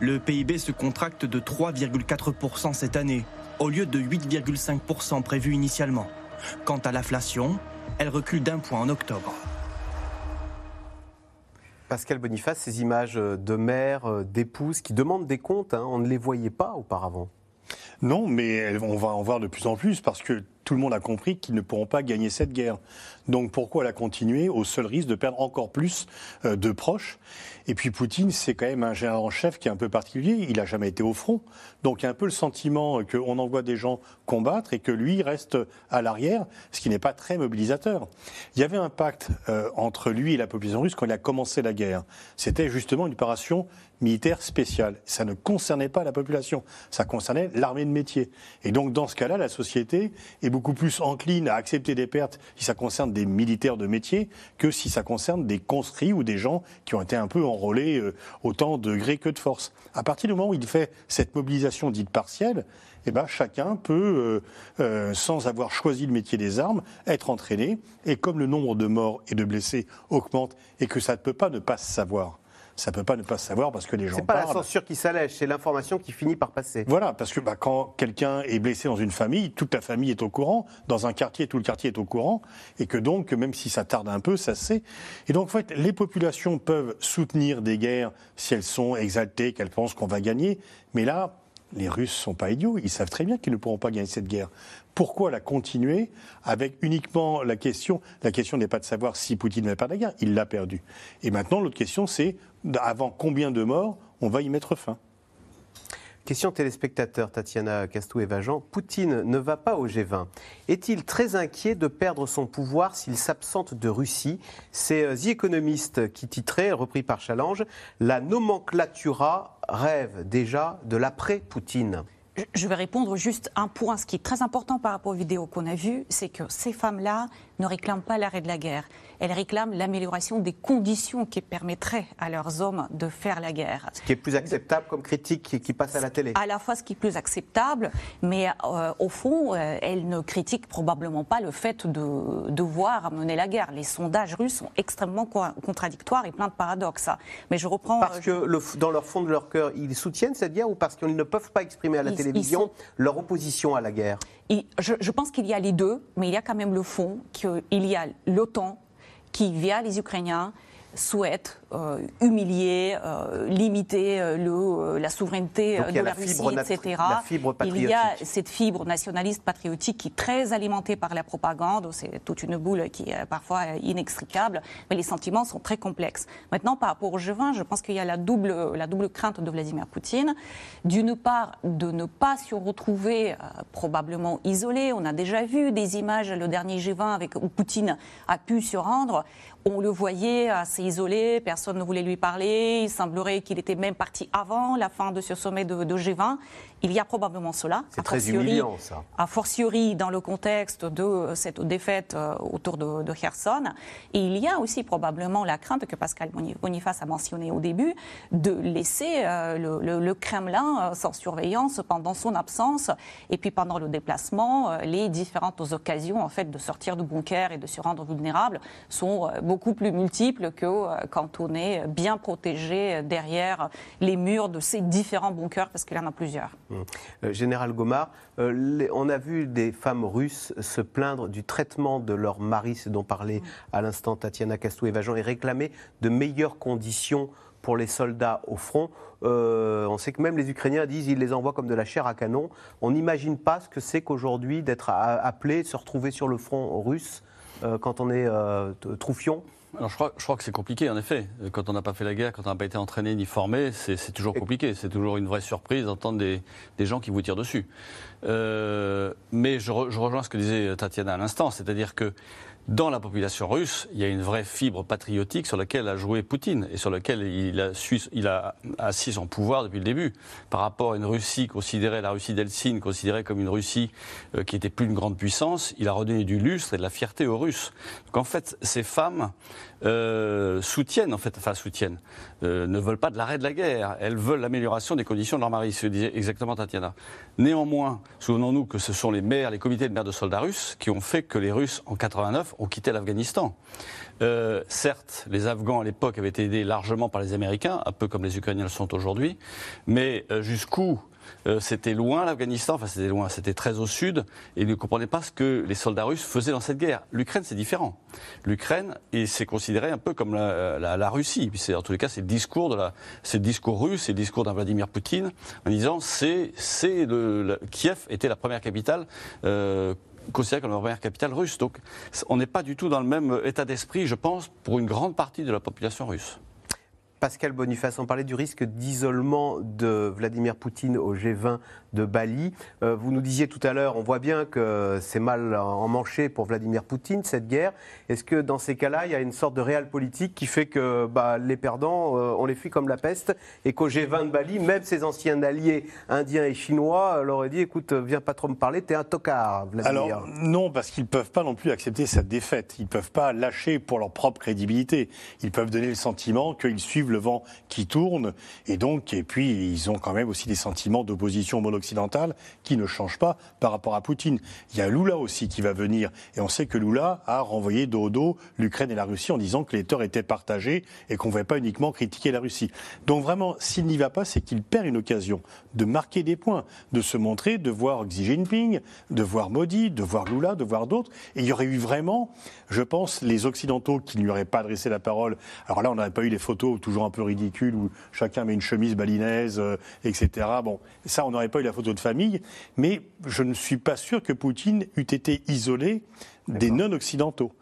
Le PIB se contracte de 3,4% cette année, au lieu de 8,5% prévu initialement. Quant à l'inflation, elle recule d'un point en octobre.
Pascal Boniface, ces images de mères, euh, d'épouses qui demandent des comptes, hein, on ne les voyait pas auparavant.
Non, mais on va en voir de plus en plus parce que tout le monde a compris qu'ils ne pourront pas gagner cette guerre. Donc pourquoi la continuer au seul risque de perdre encore plus euh, de proches? Et puis Poutine, c'est quand même un général en chef qui est un peu particulier. Il n'a jamais été au front. Donc il y a un peu le sentiment qu'on envoie des gens combattre et que lui reste à l'arrière, ce qui n'est pas très mobilisateur. Il y avait un pacte euh, entre lui et la population russe quand il a commencé la guerre. C'était justement une opération militaire spéciale. Ça ne concernait pas la population, ça concernait l'armée de métier. Et donc dans ce cas-là, la société est beaucoup plus encline à accepter des pertes si ça concerne des militaires de métier que si ça concerne des conscrits ou des gens qui ont été un peu enrôlés euh, autant de gré que de force. À partir du moment où il fait cette mobilisation dite partielle, eh ben, chacun peut, euh, euh, sans avoir choisi le métier des armes, être entraîné. Et comme le nombre de morts et de blessés augmente et que ça ne peut pas ne pas se savoir, ça ne peut pas ne pas se savoir parce que les gens
C'est pas la censure qui s'allège, c'est l'information qui finit par passer.
Voilà, parce que bah, quand quelqu'un est blessé dans une famille, toute la famille est au courant, dans un quartier, tout le quartier est au courant, et que donc, même si ça tarde un peu, ça se sait. Et donc, en fait, les populations peuvent soutenir des guerres si elles sont exaltées, qu'elles pensent qu'on va gagner, mais là, les Russes sont pas idiots, ils savent très bien qu'ils ne pourront pas gagner cette guerre. Pourquoi la continuer avec uniquement la question La question n'est pas de savoir si Poutine va perdre la guerre, il l'a perdue. Et maintenant, l'autre question, c'est avant combien de morts on va y mettre fin?
Question téléspectateur, Tatiana Castou-Evajan. Poutine ne va pas au G20. Est-il très inquiet de perdre son pouvoir s'il s'absente de Russie? C'est euh, The Economist qui titrait, repris par Challenge, La nomenclatura rêve déjà de l'après-Poutine.
Je vais répondre juste un point. Ce qui est très important par rapport aux vidéos qu'on a vues, c'est que ces femmes-là ne réclament pas l'arrêt de la guerre. Elles réclament l'amélioration des conditions qui permettraient à leurs hommes de faire la guerre.
Ce qui est plus acceptable comme critique qui passe à la télé.
À la fois ce qui est plus acceptable, mais euh, au fond, euh, elles ne critiquent probablement pas le fait de devoir mener la guerre. Les sondages russes sont extrêmement contradictoires et plein de paradoxes. Mais je reprends.
Parce que le, dans leur fond de leur cœur, ils soutiennent cette guerre ou parce qu'ils ne peuvent pas exprimer à la télévision leur opposition à la guerre.
Je, je, pense qu'il y a les deux, mais il y a quand même le fond qu'il y a l'OTAN qui, via les Ukrainiens, souhaite euh, humilier, euh, limiter euh, le, la souveraineté de la, Russie, etc. il y a cette fibre nationaliste patriotique qui est très alimentée par la propagande. C'est toute une boule qui est parfois inextricable, mais les sentiments sont très complexes. Maintenant, par rapport au G20, je pense qu'il y a la double, la double crainte de Vladimir Poutine. D'une part, de ne pas se retrouver probablement isolé. On a déjà vu des images, le dernier G20 avec, où Poutine a pu se rendre. On le voyait assez isolé, personne ne voulait lui parler. Il semblerait qu'il était même parti avant la fin de ce sommet de, G20. Il y a probablement cela.
C'est très humiliant, ça.
A fortiori, dans le contexte de cette défaite euh, autour de, de, Kherson. Et il y a aussi probablement la crainte que Pascal Boniface a mentionné au début de laisser euh, le, Kremlin sans surveillance pendant son absence et puis pendant le déplacement, les différentes occasions en fait de sortir du bunker et de se rendre vulnérable sont beaucoup plus multiples que quand on est bien protégé derrière les murs de ces différents bunkers parce qu'il y en a plusieurs.
Hum. Euh, Général Gomard, euh, on a vu des femmes russes se plaindre du traitement de leurs maris, ce dont parlait à l'instant Tatiana Castou et réclamer de meilleures conditions pour les soldats au front. Euh, on sait que même les Ukrainiens disent qu'ils les envoient comme de la chair à canon. On n'imagine pas ce que c'est qu'aujourd'hui d'être appelé, se retrouver sur le front russe quand on est troufion
alors je crois, je crois que c'est compliqué en effet. Quand on n'a pas fait la guerre, quand on n'a pas été entraîné ni formé, c'est toujours compliqué. C'est toujours une vraie surprise d'entendre des, des, gens qui vous tirent dessus. Euh, mais je, je, rejoins ce que disait Tatiana à l'instant, c'est-à-dire que dans la population russe, il y a une vraie fibre patriotique sur laquelle a joué Poutine et sur laquelle il a, assis son pouvoir depuis le début. Par rapport à une Russie considérée, la Russie d'Helsinki, considérée comme une Russie euh, qui était plus une grande puissance, il a redonné du lustre et de la fierté aux Russes. Donc en fait, ces femmes euh, soutiennent, en fait, enfin soutiennent, euh, ne veulent pas de l'arrêt de la guerre. Elles veulent l'amélioration des conditions de leur mari, ce que disait exactement Tatiana. Néanmoins, souvenons-nous que ce sont les maires, les comités de maires de soldats russes qui ont fait que les Russes, en 89, ont quitté l'Afghanistan. Euh, certes, les Afghans à l'époque avaient été aidés largement par les Américains, un peu comme les Ukrainiens le sont aujourd'hui, mais jusqu'où euh, c'était loin l'Afghanistan, enfin c'était loin, c'était très au sud, et ils ne comprenaient pas ce que les soldats russes faisaient dans cette guerre. L'Ukraine, c'est différent. L'Ukraine, c'est considéré un peu comme la, Russie. En tous les cas, c'est le discours de discours russe, c'est le discours d'un Vladimir Poutine, en disant c'est, Kiev était la première capitale. Euh, considérée comme la première capitale russe. Donc on n'est pas du tout dans le même état d'esprit, je pense, pour une grande partie de la population russe.
Pascal Boniface, on parlait du risque d'isolement de Vladimir Poutine au G20 de Bali. Euh, vous nous disiez tout à l'heure, on voit bien que c'est mal emmanché pour Vladimir Poutine, cette guerre. Est-ce que dans ces cas-là, il y a une sorte de réel politique qui fait que bah, les perdants, euh, on les fuit comme la peste et qu'au G20 de Bali, même ses anciens alliés indiens et chinois leur auraient dit écoute, viens pas trop me parler, t'es un tocard, Vladimir.
Alors, non, parce qu'ils ne peuvent pas non plus accepter cette défaite. Ils ne peuvent pas lâcher pour leur propre crédibilité. Ils peuvent donner le sentiment qu'ils suivent le vent qui tourne et donc, et puis, ils ont quand même aussi des sentiments d'opposition mono occidentale qui ne change pas par rapport à Poutine. Il y a Lula aussi qui va venir. Et on sait que Lula a renvoyé dos au dos l'Ukraine et la Russie en disant que les torts étaient partagés et qu'on ne pouvait pas uniquement critiquer la Russie. Donc vraiment, s'il n'y va pas, c'est qu'il perd une occasion de marquer des points, de se montrer, de voir Xi Jinping, de voir Modi, de voir Lula, de voir d'autres. Et il y aurait eu vraiment, je pense, les Occidentaux qui ne lui auraient pas adressé la parole. Alors là, on n'aurait pas eu les photos toujours un peu ridicules où chacun met une chemise balinaise, euh, etc. Bon, ça, on n'aurait pas eu la photo de famille, mais je ne suis pas sûr que Poutine eût été isolé des non-occidentaux.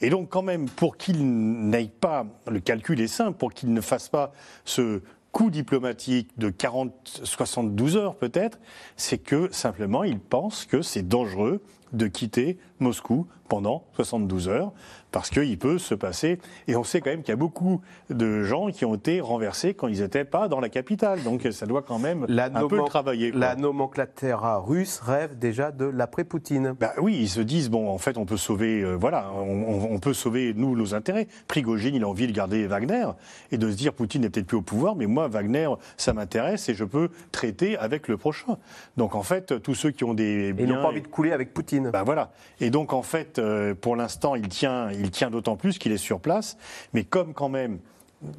Et donc quand même, pour qu'il n'aille pas, le calcul est simple, pour qu'il ne fasse pas ce coup diplomatique de 40, 72 heures peut-être, c'est que simplement il pense que c'est dangereux de quitter Moscou pendant 72 heures, parce qu'il peut se passer. Et on sait quand même qu'il y a beaucoup de gens qui ont été renversés quand ils n'étaient pas dans la capitale. Donc ça doit quand même un peu travailler.
La nomenclature russe rêve déjà de l'après-Poutine.
Bah oui, ils se disent bon, en fait, on peut sauver, euh, voilà, on, peut sauver nous nos intérêts. Prigogine, il a envie de garder Wagner et de se dire Poutine n'est peut-être plus au pouvoir, mais moi Wagner, ça m'intéresse et je peux traiter avec le prochain. Donc en fait, tous ceux qui ont des
biens, ils n'ont pas envie de couler avec Poutine.
Ben voilà. Et donc en fait, euh, pour l'instant, il tient, il tient d'autant plus qu'il est sur place. Mais comme quand même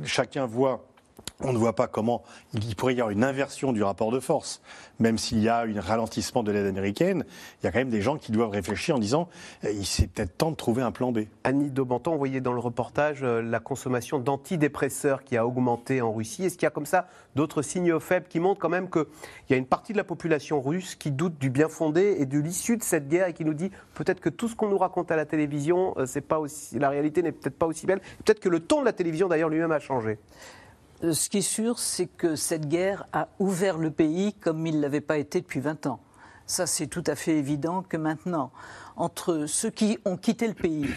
chacun voit on ne voit pas comment il pourrait y avoir une inversion du rapport de force. Même s'il y a un ralentissement de l'aide américaine, il y a quand même des gens qui doivent réfléchir en disant eh, il c'est peut-être temps de trouver un plan B.
Annie Daubenton, on voyait dans le reportage euh, la consommation d'antidépresseurs qui a augmenté en Russie. Est-ce qu'il y a comme ça d'autres signaux faibles qui montrent quand même qu'il y a une partie de la population russe qui doute du bien fondé et de l'issue de cette guerre et qui nous dit peut-être que tout ce qu'on nous raconte à la télévision, euh, c'est pas aussi, la réalité n'est peut-être pas aussi belle. Peut-être que le ton de la télévision d'ailleurs lui-même a changé.
Euh, ce qui est sûr, c'est que cette guerre a ouvert le pays comme il ne l'avait pas été depuis 20 ans. Ça, c'est tout à fait évident que maintenant, entre ceux qui ont quitté le pays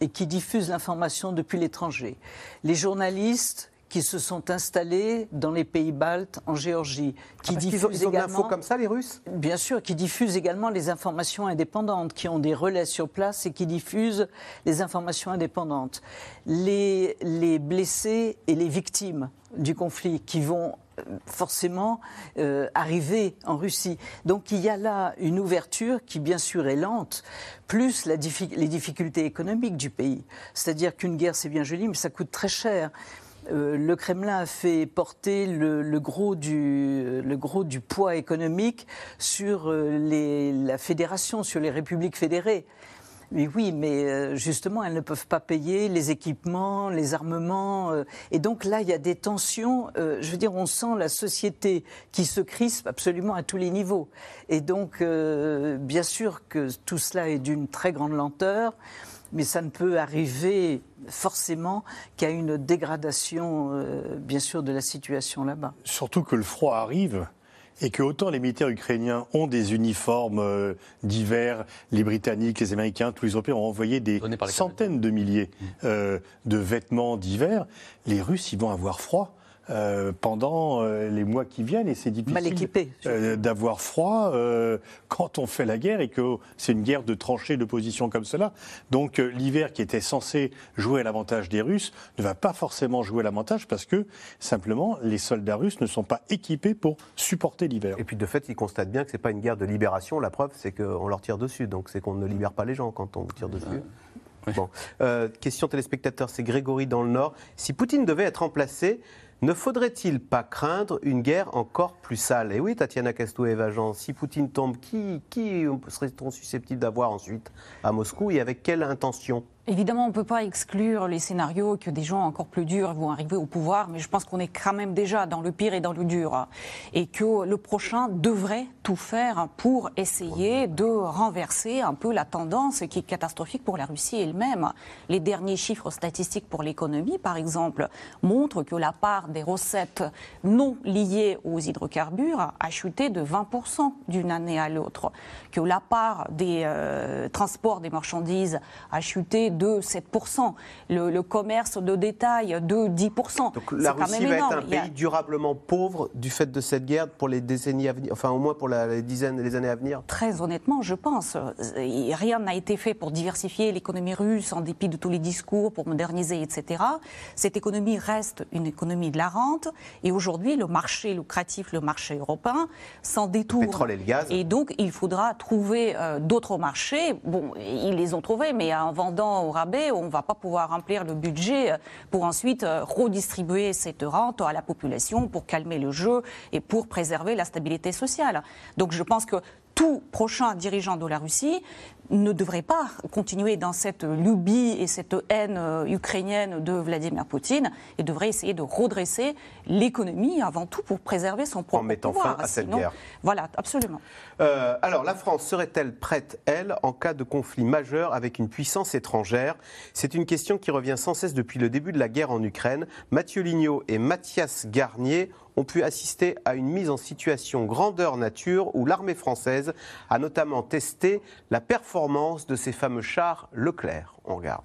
et qui diffusent l'information depuis l'étranger, les journalistes qui se sont installés dans les pays baltes, en Géorgie, qui
ah, diffusent ils ont, également comme ça les Russes?
Bien sûr, qui diffusent également les informations indépendantes, qui ont des relais sur place et qui diffusent les informations indépendantes. Les, les blessés et les victimes du conflit qui vont euh, forcément euh, arriver en Russie. Donc il y a là une ouverture qui bien sûr est lente, plus les difficultés économiques du pays. C'est-à-dire qu'une guerre c'est bien joli, mais ça coûte très cher. Euh, le Kremlin a fait porter le, gros, du, le gros du poids économique sur la fédération, sur les républiques fédérées. Oui, mais euh, justement, elles ne peuvent pas payer les équipements, les armements. Euh, et donc là, il y a des tensions. Euh, je veux dire, on sent la société qui se crispe absolument à tous les niveaux. Et donc, bien sûr que tout cela est d'une très grande lenteur, mais ça ne peut arriver forcément qu'à une dégradation, bien sûr, de la situation là-bas.
Surtout que le froid arrive et que autant les militaires ukrainiens ont des uniformes euh, divers, les Britanniques, les Américains, tous les Européens ont envoyé des centaines de milliers euh, de vêtements divers, les Russes, ils vont avoir froid. Euh, pendant euh, les mois qui viennent et c'est difficile euh, d'avoir froid quand on fait la guerre et que c'est une guerre de tranchées de positions comme cela. Donc l'hiver qui était censé jouer à l'avantage des Russes ne va pas forcément jouer à l'avantage parce que simplement les soldats russes ne sont pas équipés pour supporter l'hiver.
Et puis de fait, ils constatent bien que c'est pas une guerre de libération. La preuve, c'est qu'on leur tire dessus. Donc c'est qu'on ne libère pas les gens quand on tire dessus. Bon. question téléspectateur, c'est Grégory dans le Nord. Si Poutine devait être remplacé, ne faudrait-il pas craindre une guerre encore plus sale? Et oui, Tatiana Castou et Vajan, si Poutine tombe, qui, qui serait-on susceptible d'avoir ensuite à Moscou et avec quelle intention?
Évidemment, on ne peut pas exclure les scénarios que des gens encore plus durs vont arriver au pouvoir, mais je pense qu'on est quand même déjà dans le pire et dans le dur. Et que le prochain devrait tout faire pour essayer de renverser un peu la tendance qui est catastrophique pour la Russie elle-même. Les derniers chiffres statistiques pour l'économie, par exemple, montrent que la part des recettes non liées aux hydrocarbures a chuté de 20% d'une année à l'autre. Que la part des euh, transports des marchandises a chuté de 7%, le, commerce de détail de 10%.
Donc la Russie va être un pays durablement pauvre du fait de cette guerre pour les décennies à venir, enfin au moins pour les dizaines, les années à venir?
Très honnêtement, je pense. Rien n'a été fait pour diversifier l'économie russe en dépit de tous les discours, pour moderniser, etc. Cette économie reste une économie de la rente et aujourd'hui, le marché lucratif, le marché européen, s'en détourne.
Le pétrole et le gaz.
Et donc, il faudra trouver euh, d'autres marchés. Bon, ils les ont trouvés, mais en vendant au rabais, on ne va pas pouvoir remplir le budget euh, pour ensuite euh, redistribuer cette rente à la population pour calmer le jeu et pour préserver la stabilité sociale. Donc je pense que tout prochain dirigeant de la Russie ne devrait pas continuer dans cette lubie et cette haine euh, ukrainienne de Vladimir Poutine et devrait essayer de redresser l'économie avant tout pour préserver son propre
pouvoir. En mettant fin à cette guerre.
Voilà, absolument.
Euh, alors, la France serait-elle prête, elle, en cas de conflit majeur avec une puissance étrangère? C'est une question qui revient sans cesse depuis le début de la guerre en Ukraine. Mathieu Lignot et Mathias Garnier ont pu assister à une mise en situation grandeur nature où l'armée française a notamment testé la performance de ces fameux chars Leclerc. On regarde.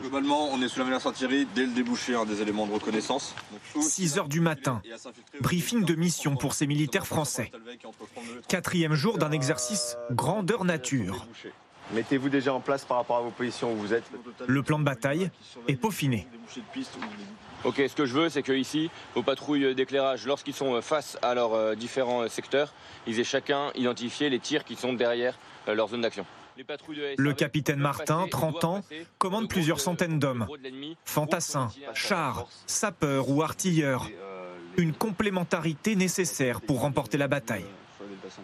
Globalement, on est sous la menace artillerie dès le débouché hein, des éléments de reconnaissance.
6 heures du matin, briefing de mission pour ces militaires français. Quatrième jour d'un exercice grandeur nature.
Mettez-vous déjà en place par rapport à vos positions où vous êtes.
Le plan de bataille est peaufiné.
Ok, ce que je veux, c'est qu'ici, vos patrouilles d'éclairage, lorsqu'ils sont face à leurs euh, différents secteurs, ils aient chacun identifié les tirs qui sont derrière euh, leur zone d'action.
Le capitaine Martin, 30 ans, commande plusieurs centaines d'hommes. Fantassins, chars, sapeurs ou artilleurs. Euh, Une complémentarité nécessaire pour remporter la bataille.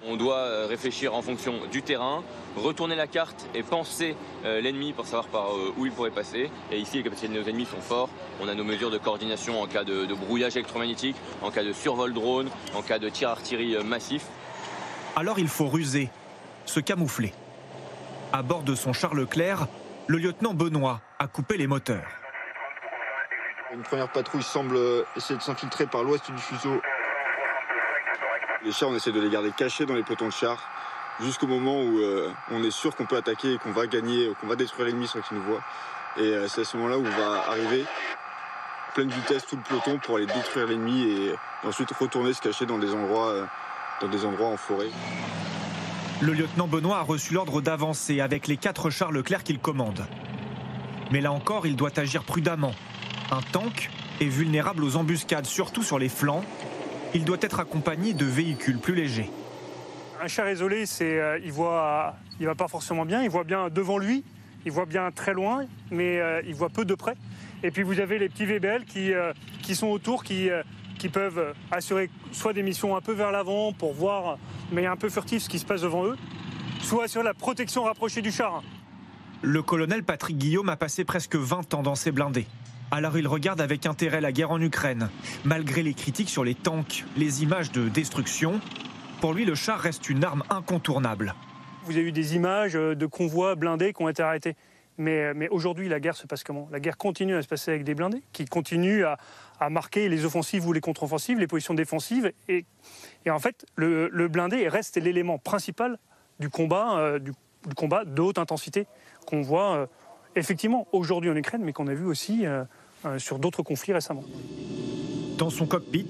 On doit euh, réfléchir en fonction du terrain, retourner la carte et penser euh, l'ennemi pour savoir par euh, où il pourrait passer. Et ici, les capacités de nos ennemis sont forts. On a nos mesures de coordination en cas de, brouillage électromagnétique, en cas de survol drone, en cas de tir artillerie massif.
Alors il faut ruser, se camoufler. À bord de son char Leclerc, le lieutenant Benoît a coupé les moteurs.
Une première patrouille semble essayer de s'infiltrer par l'ouest du fuseau les chars, on essaie de les garder cachés dans les pelotons de chars jusqu'au moment où euh, on est sûr qu'on peut attaquer et qu'on va gagner, qu'on va détruire l'ennemi sans qu'il nous voit.
Et c'est à ce moment-là où on va arriver pleine vitesse tout le peloton pour aller détruire l'ennemi et, ensuite retourner se cacher dans des endroits, dans des endroits en forêt.
Le lieutenant Benoît a reçu l'ordre d'avancer avec les quatre chars Leclerc qu'il commande. Mais là encore, il doit agir prudemment. Un tank est vulnérable aux embuscades, surtout sur les flancs. Il doit être accompagné de véhicules plus légers.
Un char isolé, c'est, euh, il voit, il va pas forcément bien. Il voit bien devant lui, il voit bien très loin, mais euh, il voit peu de près. Et puis vous avez les petits VBL qui, euh, qui sont autour, qui, qui peuvent assurer soit des missions un peu vers l'avant pour voir, mais un peu furtif, ce qui se passe devant eux, soit assurer la protection rapprochée du char.
Le colonel Patrick Guillaume a passé presque 20 ans dans ses blindés. Alors il regarde avec intérêt la guerre en Ukraine. Malgré les critiques sur les tanks, les images de destruction, pour lui le char reste une arme incontournable.
Vous avez eu des images de convois blindés qui ont été arrêtés. Mais, mais aujourd'hui, la guerre se passe comment? La guerre continue à se passer avec des blindés, qui continuent à, marquer les offensives ou les contre-offensives, les positions défensives. Et, et en fait, le, blindé reste l'élément principal du combat, euh, du, combat de haute intensité qu'on voit euh, effectivement aujourd'hui en Ukraine, mais qu'on a vu aussi euh, euh, sur d'autres conflits récemment.
Dans son cockpit,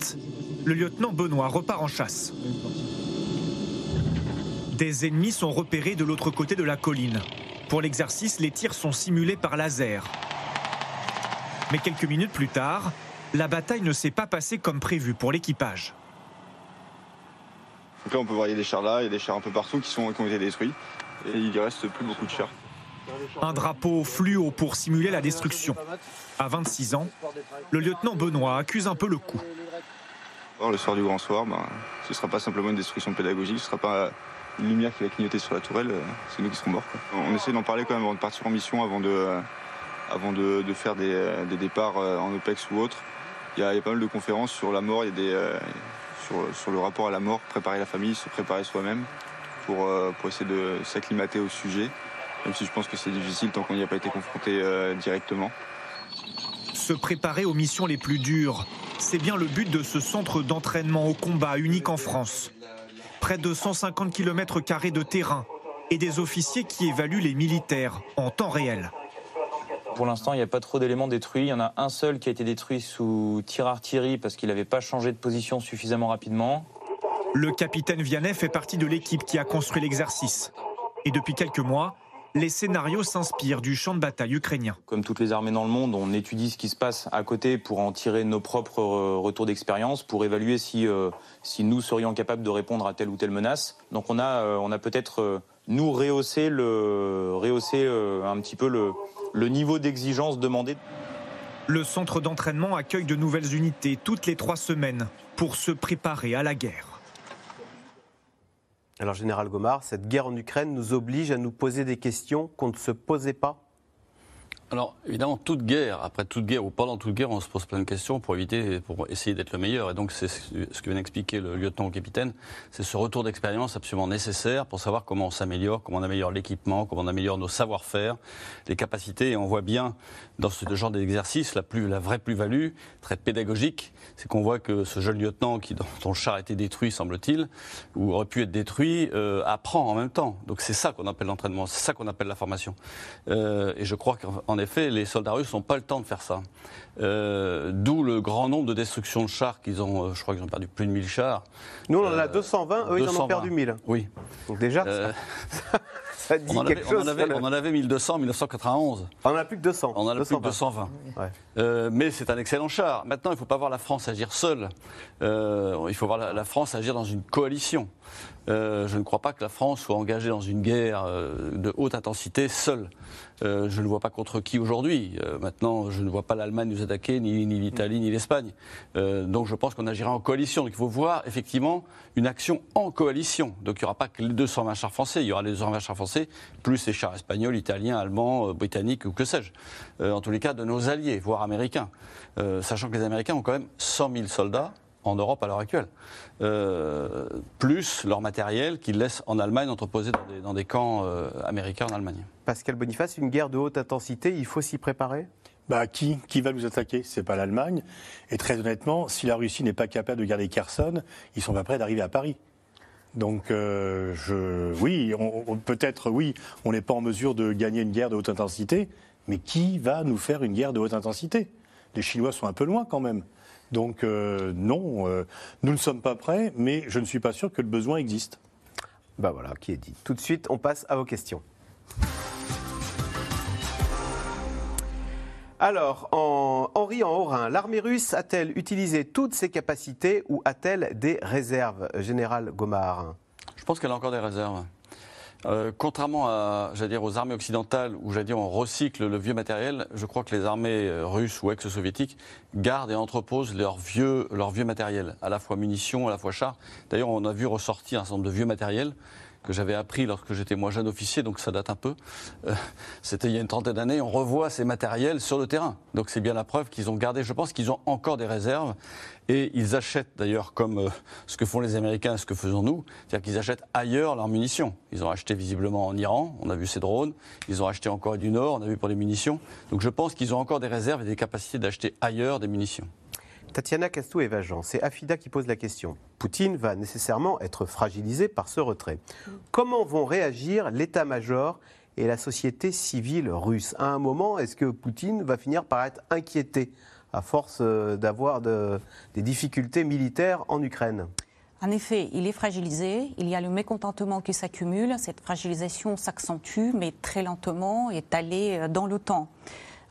le lieutenant Benoît repart en chasse. Des ennemis sont repérés de l'autre côté de la colline. Pour l'exercice, les tirs sont simulés par laser. Mais quelques minutes plus tard, la bataille ne s'est pas passée comme prévu pour l'équipage.
là, on peut voir, il y a des chars là, il y a des chars un peu partout qui, sont, qui ont été détruits. Et il ne reste plus beaucoup de chars.
Un drapeau fluo pour simuler la destruction. À 26 ans, le lieutenant Benoît accuse un peu le coup.
Le soir du grand soir, ben, ce ne sera pas simplement une destruction pédagogique, ce ne sera pas une lumière qui va clignoter sur la tourelle, euh, c'est nous qui serons morts. On essaie d'en parler quand même avant de partir en mission, avant de, euh, avant de, faire des, départs euh, en OPEX ou autre. Il y, a, pas mal de conférences sur la mort, y a des, sur, le rapport à la mort, préparer la famille, se préparer soi-même pour essayer de s'acclimater au sujet même si je pense que c'est difficile tant qu'on n'y a pas été confronté euh, directement.
Se préparer aux missions les plus dures, c'est bien le but de ce centre d'entraînement au combat unique en France. Près de 150 km de terrain et des officiers qui évaluent les militaires en temps réel.
Pour l'instant, il n'y a pas trop d'éléments détruits. Il y en a un seul qui a été détruit sous tir artillerie parce qu'il n'avait pas changé de position suffisamment rapidement.
Le capitaine Vianney fait partie de l'équipe qui a construit l'exercice. Et depuis quelques mois, les scénarios s'inspirent du champ de bataille ukrainien.
Comme toutes les armées dans le monde, on étudie ce qui se passe à côté pour en tirer nos propres euh, retours d'expérience, pour évaluer si, euh, si nous serions capables de répondre à telle ou telle menace. Donc on a, euh, on a peut-être, nous, rehaussé, le, rehaussé un petit peu le, le niveau d'exigence demandé.
Le centre d'entraînement accueille de nouvelles unités toutes les trois semaines pour se préparer à la guerre.
Alors, Général Gomard, cette guerre en Ukraine nous oblige à nous poser des questions qu'on ne se posait pas
alors, évidemment, toute guerre, après toute guerre ou pendant toute guerre, on se pose plein de questions pour éviter, pour essayer d'être le meilleur. Et donc, c'est ce que vient d'expliquer le lieutenant capitaine, c'est ce retour d'expérience absolument nécessaire pour savoir comment on s'améliore, comment on améliore l'équipement, comment on améliore nos savoir-faire, les capacités. Et on voit bien dans ce genre d'exercice la vraie plus-value, très pédagogique, c'est qu'on voit que ce jeune lieutenant qui, dont le char a été détruit, semble-t-il, ou aurait pu être détruit, euh, apprend en même temps. Donc, c'est ça qu'on appelle l'entraînement, c'est ça qu'on appelle la formation. Euh, et je crois qu'en effet, les soldats russes n'ont pas le temps de faire ça. Euh, d'où le grand nombre de destructions de chars qu'ils ont, euh, je crois qu'ils ont perdu plus de 1000 chars.
Nous, on en a 220, eux, ils en ont perdu 1000.
Oui.
Donc déjà, euh, ça, [laughs] dit
on,
quelque chose.
On en, avait, on en avait 1200 1991. On
en a plus que 200.
On en a plus que 220. Ouais. mais c'est un excellent char. Maintenant, il ne faut pas voir la France agir seule. il faut voir la, la France agir dans une coalition. Euh, je ne crois pas que la France soit engagée dans une guerre euh, de haute intensité seule. Euh, je ne vois pas contre qui aujourd'hui. maintenant, je ne vois pas l'Allemagne nous attaquer, ni, l'Italie, ni l'Espagne. donc je pense qu'on agira en coalition. Donc il faut voir effectivement une action en coalition. Donc il n'y aura pas que les 220 chars français, il y aura les 220 chars français, plus les chars espagnols, italiens, allemands, britanniques ou que sais-je. en tous les cas, de nos alliés, voire américains. sachant que les Américains ont quand même 100 000 soldats en Europe à l'heure actuelle. Euh, plus leur matériel qu'ils laissent en Allemagne entreposé dans des, camps euh, américains en Allemagne.
Pascal Boniface, une guerre de haute intensité, il faut s'y préparer?
Bah, qui, qui va nous attaquer? C'est pas l'Allemagne. Et très honnêtement, si la Russie n'est pas capable de garder Kherson, ils sont pas prêts d'arriver à Paris. Donc, euh, je, oui, peut-être, oui, on n'est pas en mesure de gagner une guerre de haute intensité, Mais qui va nous faire une guerre de haute intensité? Les Chinois sont un peu loin quand même. Donc euh, non, euh, nous ne sommes pas prêts, mais je ne suis pas sûr que le besoin existe.
Ben voilà, qui est dit. Tout de suite, on passe à vos questions. Alors, en, Henri en Haut-Rhin, l'armée russe a-t-elle utilisé toutes ses capacités ou a-t-elle des réserves, Général Gomard
Je pense qu'elle a encore des réserves. Euh, contrairement à, dire, aux armées occidentales où, dire, on recycle le vieux matériel, je crois que les armées euh, russes ou ex-soviétiques gardent et entreposent leur vieux, leur vieux matériel, à la fois munitions, à la fois chars. D'ailleurs, on a vu ressortir un certain nombre de vieux matériels que j'avais appris lorsque j'étais moi jeune officier, donc ça date un peu. Euh, c'était il y a une trentaine d'années. On revoit ces matériels sur le terrain. Donc c'est bien la preuve qu'ils ont gardé. Je pense qu'ils ont encore des réserves. Et ils achètent d'ailleurs, comme euh, ce que font les Américains, ce que faisons nous, c'est-à-dire qu'ils achètent ailleurs leurs munitions. Ils ont acheté visiblement en Iran, on a vu ces drones. Ils ont acheté en Corée du Nord, on a vu pour les munitions. Donc je pense qu'ils ont encore des réserves et des capacités d'acheter ailleurs des munitions.
Tatiana Castou-Evageant, c'est Afida qui pose la question. Poutine va nécessairement être fragilisé par ce retrait. Comment vont réagir l'état-major et la société civile russe? À un moment, est-ce que Poutine va finir par être inquiété à force euh, d'avoir des difficultés militaires en Ukraine?
En effet, il est fragilisé, il y a le mécontentement qui s'accumule, cette fragilisation s'accentue, mais très lentement, étalée euh, dans le temps.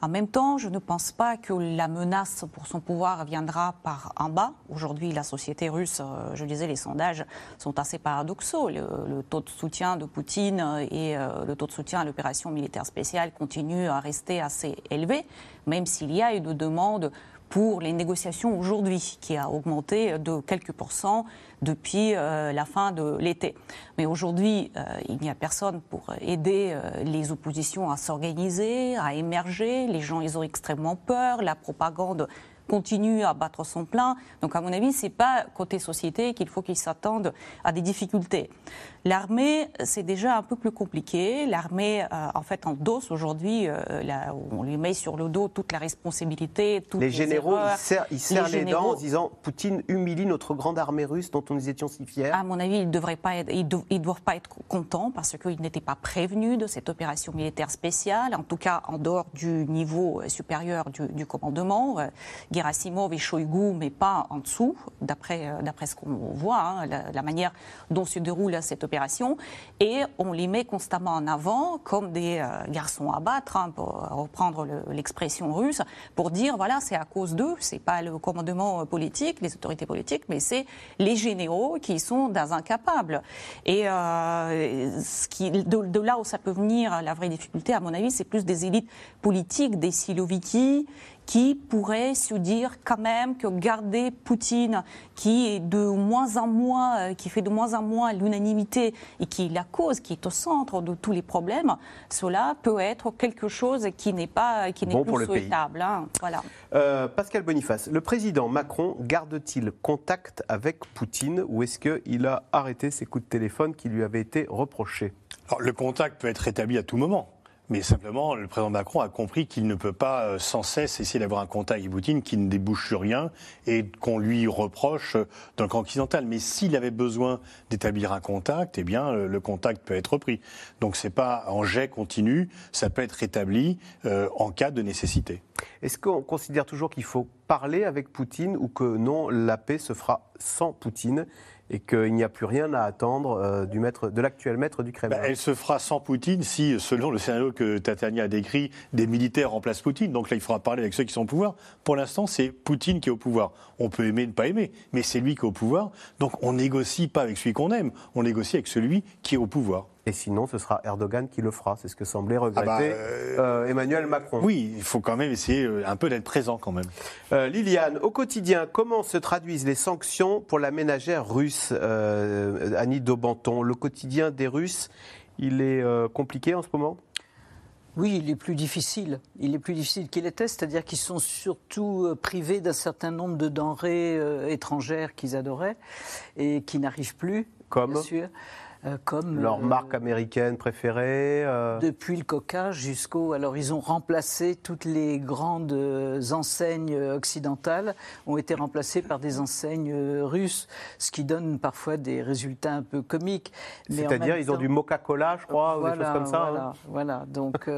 En même temps, je ne pense pas que la menace pour son pouvoir viendra par en bas. Aujourd'hui, la société russe, euh, je disais, les sondages sont assez paradoxaux. Le, taux de soutien de Poutine et euh, le taux de soutien à l'opération militaire spéciale continuent à rester assez élevés, même s'il y a une demande pour les négociations aujourd'hui, qui a augmenté de quelques pourcents depuis euh, la fin de l'été. Mais aujourd'hui, euh, il n'y a personne pour aider euh, les oppositions à s'organiser, à émerger. Les gens, ils ont extrêmement peur. La propagande continue à battre son plein. Donc, à mon avis, c'est pas côté société qu'il faut qu'ils s'attendent à des difficultés. L'armée, c'est déjà un peu plus compliqué. L'armée, euh, en fait, endosse aujourd'hui, euh, on lui met sur le dos toute la responsabilité. Toutes
les, généraux, ils serrent, les, dents en disant Poutine humilie notre grande armée russe dont nous étions si fiers.
À mon avis, ils ne pas être, ils, doivent pas être contents parce qu'ils n'étaient pas prévenus de cette opération militaire spéciale, en tout cas en dehors du niveau euh, supérieur du, commandement. Gerasimov et Shoigu, mais pas en dessous, d'après ce qu'on voit, hein, la, la, manière dont se déroule cette opération et on les met constamment en avant comme des euh, garçons à battre, hein, pour reprendre l'expression russe, pour dire voilà, c'est à cause d'eux, c'est pas le commandement politique, les autorités politiques, mais c'est les généraux qui sont dans incapables. Et euh, qui, de, là où ça peut venir, la vraie difficulté, à mon avis, c'est plus des élites politiques, des Siloviki, qui pourrait se dire quand même que garder Poutine, qui est de moins en moins, euh, qui fait de moins en moins l'unanimité et qui est la cause, qui est au centre de tous les problèmes, cela peut être quelque chose qui n'est pas, qui n'est plus souhaitable. Hein, voilà.
Euh, Pascal Boniface, le président Macron garde-t-il contact avec Poutine ou est-ce qu'il a arrêté ses coups de téléphone qui lui avaient été reprochés?
Alors, Le contact peut être établi à tout moment. Mais simplement, le président Macron a compris qu'il ne peut pas euh, sans cesse essayer d'avoir un contact avec Poutine qui ne débouche sur rien et qu'on lui reproche euh, dans le camp occidental. Mais s'il avait besoin d'établir un contact, eh bien, le contact peut être repris. Donc c'est pas en jet continu, ça peut être établi euh, en cas de nécessité.
Est-ce qu'on considère toujours qu'il faut parler avec Poutine ou que non, la paix se fera sans Poutine? Et qu'il n'y a plus rien à attendre euh, de l'actuel maître du Kremlin.
Bah, elle se fera sans Poutine si, selon le scénario que Tatania a décrit, des militaires remplacent Poutine. Donc là, il faudra parler avec ceux qui sont au pouvoir. Pour l'instant, c'est Poutine qui est au pouvoir. On peut aimer, ne pas aimer, mais c'est lui qui est au pouvoir. Donc on négocie pas avec celui qu'on aime, on négocie avec celui qui est au pouvoir.
Et sinon, ce sera Erdogan qui le fera. C'est ce que semblait regretter ah bah, euh, euh, Emmanuel Macron.
Oui, il faut quand même essayer euh, un peu d'être présent quand même.
Liliane, au quotidien, comment se traduisent les sanctions pour la ménagère russe Annie Daubenton? Le quotidien des Russes, il est compliqué en ce moment?
Oui, il est plus difficile. Il est plus difficile qu'il était, c'est-à-dire qu'ils sont surtout privés d'un certain nombre de denrées étrangères qu'ils adoraient et qui n'arrivent plus.
Comme
bien sûr.
Euh, comme leur marque américaine préférée.
Depuis le Coca jusqu'au. Alors ils ont remplacé toutes les grandes enseignes occidentales ont été remplacées par des enseignes russes, ce qui donne parfois des résultats un peu comiques.
C'est-à-dire ils ont du Coca-Cola, je crois, ou des choses comme ça.
Voilà, hein. voilà. donc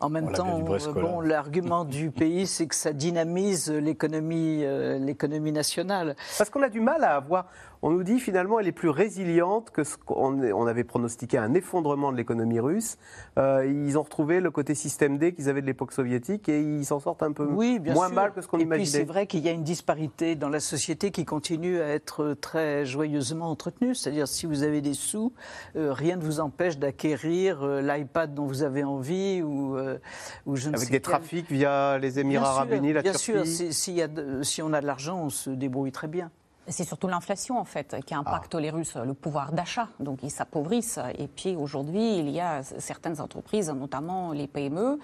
en même temps, bon, l'argument du pays, c'est que ça dynamise l'économie, l'économie nationale.
Parce qu'on a du mal à avoir on nous dit finalement elle est plus résiliente que ce qu'on on avait pronostiqué un effondrement de l'économie russe. Euh, ils ont retrouvé le côté système D qu'ils avaient de l'époque soviétique et ils s'en sortent un peu moins mal que ce qu'on imaginait.
Et puis c'est vrai qu'il y a une disparité dans la société qui continue à être très joyeusement entretenue. C'est-à-dire si vous avez des sous, euh, rien ne vous empêche d'acquérir euh, l'iPad dont vous avez envie ou, ou je ne
Avec des trafics via les Émirats Arabes Unis, la
Turquie. Bien sûr, si on a de l'argent, on se débrouille très bien.
C'est surtout l'inflation, en fait, qui impacte ah. les Russes, le pouvoir d'achat. Donc, ils s'appauvrissent. Et puis, aujourd'hui, il y a certaines entreprises, notamment les PME,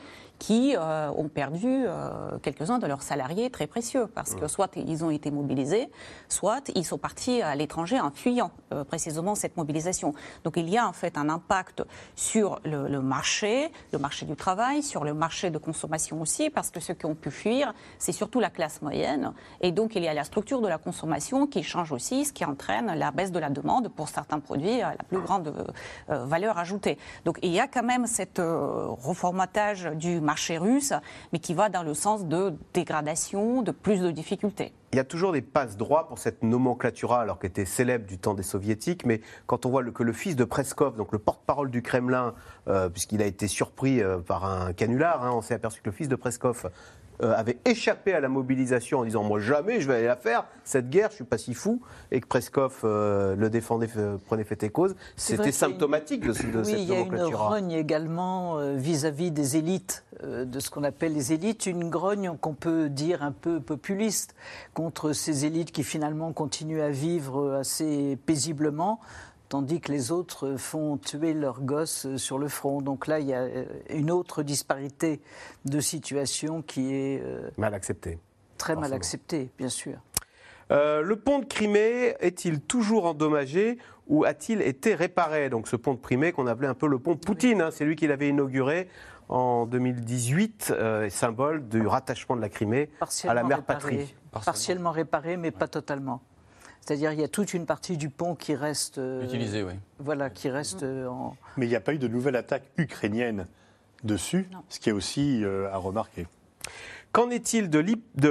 qui euh, ont perdu euh, quelques-uns de leurs salariés très précieux parce que soit ils ont été mobilisés, soit ils sont partis à l'étranger en fuyant euh, précisément cette mobilisation. Donc il y a en fait un impact sur le, le, marché, le marché du travail, sur le marché de consommation aussi, parce que ceux qui ont pu fuir, c'est surtout la classe moyenne. Et donc il y a la structure de la consommation qui change aussi, ce qui entraîne la baisse de la demande pour certains produits à la plus grande valeur ajoutée. Donc il y a quand même cette reformatage du marché russe, mais qui va dans le sens de dégradation, de plus de difficultés.
Il y a toujours des passes droits pour cette nomenclatura, alors qu'elle était célèbre du temps des soviétiques, mais quand on voit que le fils de Preskov, donc le porte-parole du Kremlin, euh, puisqu'il a été surpris euh, par un canular, hein, on s'est aperçu que le fils de Preskov avait échappé à la mobilisation en disant moi jamais je vais aller la faire cette guerre je suis pas si fou. Et que Preskov euh, le défendait prenait fait et cause. C'était symptomatique de, de
oui,
cette
il y a une grogne également euh, vis-à-vis des élites de ce qu'on appelle les élites. Une grogne qu'on peut dire un peu populiste contre ces élites qui finalement continuent à vivre assez paisiblement tandis que les autres font tuer leurs gosses sur le front. Donc là, il y a euh, une autre disparité de situation qui est...
Euh, mal acceptée.
Très mal acceptée, bien sûr.
Euh, le pont de Crimée est-il toujours endommagé ou a-t-il été réparé? Donc ce pont de Crimée qu'on appelait un peu le pont Poutine, hein, c'est lui qui l'avait inauguré en 2018, symbole du rattachement de la Crimée à la mer patrie.
Partiellement réparé, mais pas totalement. C'est-à-dire il y a toute une partie du pont qui reste
euh, utilisée, oui.
Voilà, qui reste euh,
en. Mais il n'y a pas eu de nouvelle attaque ukrainienne dessus, ce qui est aussi euh, à remarquer.
Qu'en est-il de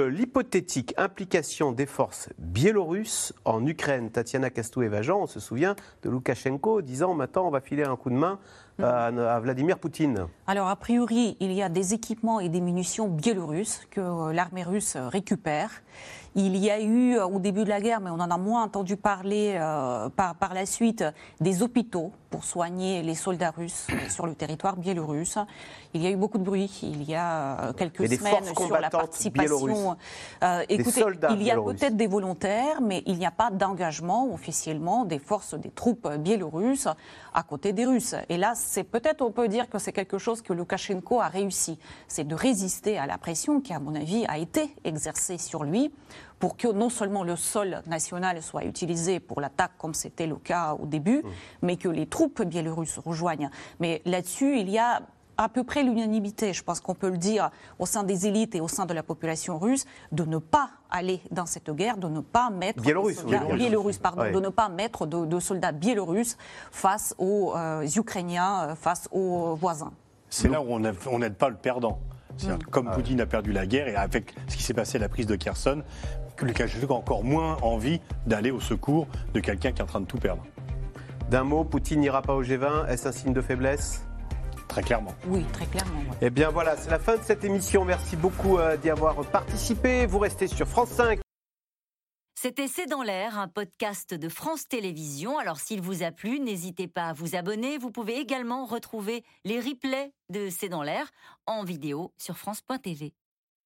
l'hypothétique implication des forces biélorusses en Ukraine? Tatiana Kastou-Evajan, on se souvient de Loukachenko disant maintenant on va filer un coup de main à, Vladimir Poutine
Alors, a priori, il y a des équipements et des munitions biélorusses que l'armée russe récupère. Il y a eu, au début de la guerre, mais on en a moins entendu parler euh, par, par la suite, des hôpitaux pour soigner les soldats russes [coughs] sur le territoire biélorusse. Il y a eu beaucoup de bruit il y a euh, quelques semaines sur la participation.
Euh, écoutez,
il y a peut-être des volontaires, mais il n'y a pas d'engagement officiellement des forces, des troupes biélorusses à côté des Russes. Et là, c'est peut-être, on peut dire que c'est quelque chose que Loukachenko a réussi. C'est de résister à la pression qui, à mon avis, a été exercée sur lui pour que non seulement le sol national soit utilisé pour l'attaque, comme c'était le cas au début, mmh. mais que les troupes biélorusses rejoignent. Mais là-dessus, il y a à peu près l'unanimité, je pense qu'on peut le dire, au sein des élites et au sein de la population russe, de ne pas aller dans cette guerre, de ne pas mettre
biélorusse,
pardon, de ne pas mettre de, soldats biélorusses face aux euh, Ukrainiens, euh, face aux voisins.
C'est là où on n'aide pas le perdant. Mm. Comme Poutine a perdu la guerre et avec ce qui s'est passé à la prise de Kherson, que Lukashenko a encore moins envie d'aller au secours de quelqu'un qui est en train de tout perdre.
D'un mot, Poutine n'ira pas au G20. Est-ce un signe de faiblesse?
Très clairement.
Oui, très clairement.
Eh bien voilà, c'est la fin de cette émission. Merci beaucoup euh, d'y avoir participé. Vous restez sur France 5.
C'était C'est dans l'air, un podcast de France Télévisions. Alors s'il vous a plu, n'hésitez pas à vous abonner. Vous pouvez également retrouver les replays de C'est dans l'air en vidéo sur France.tv.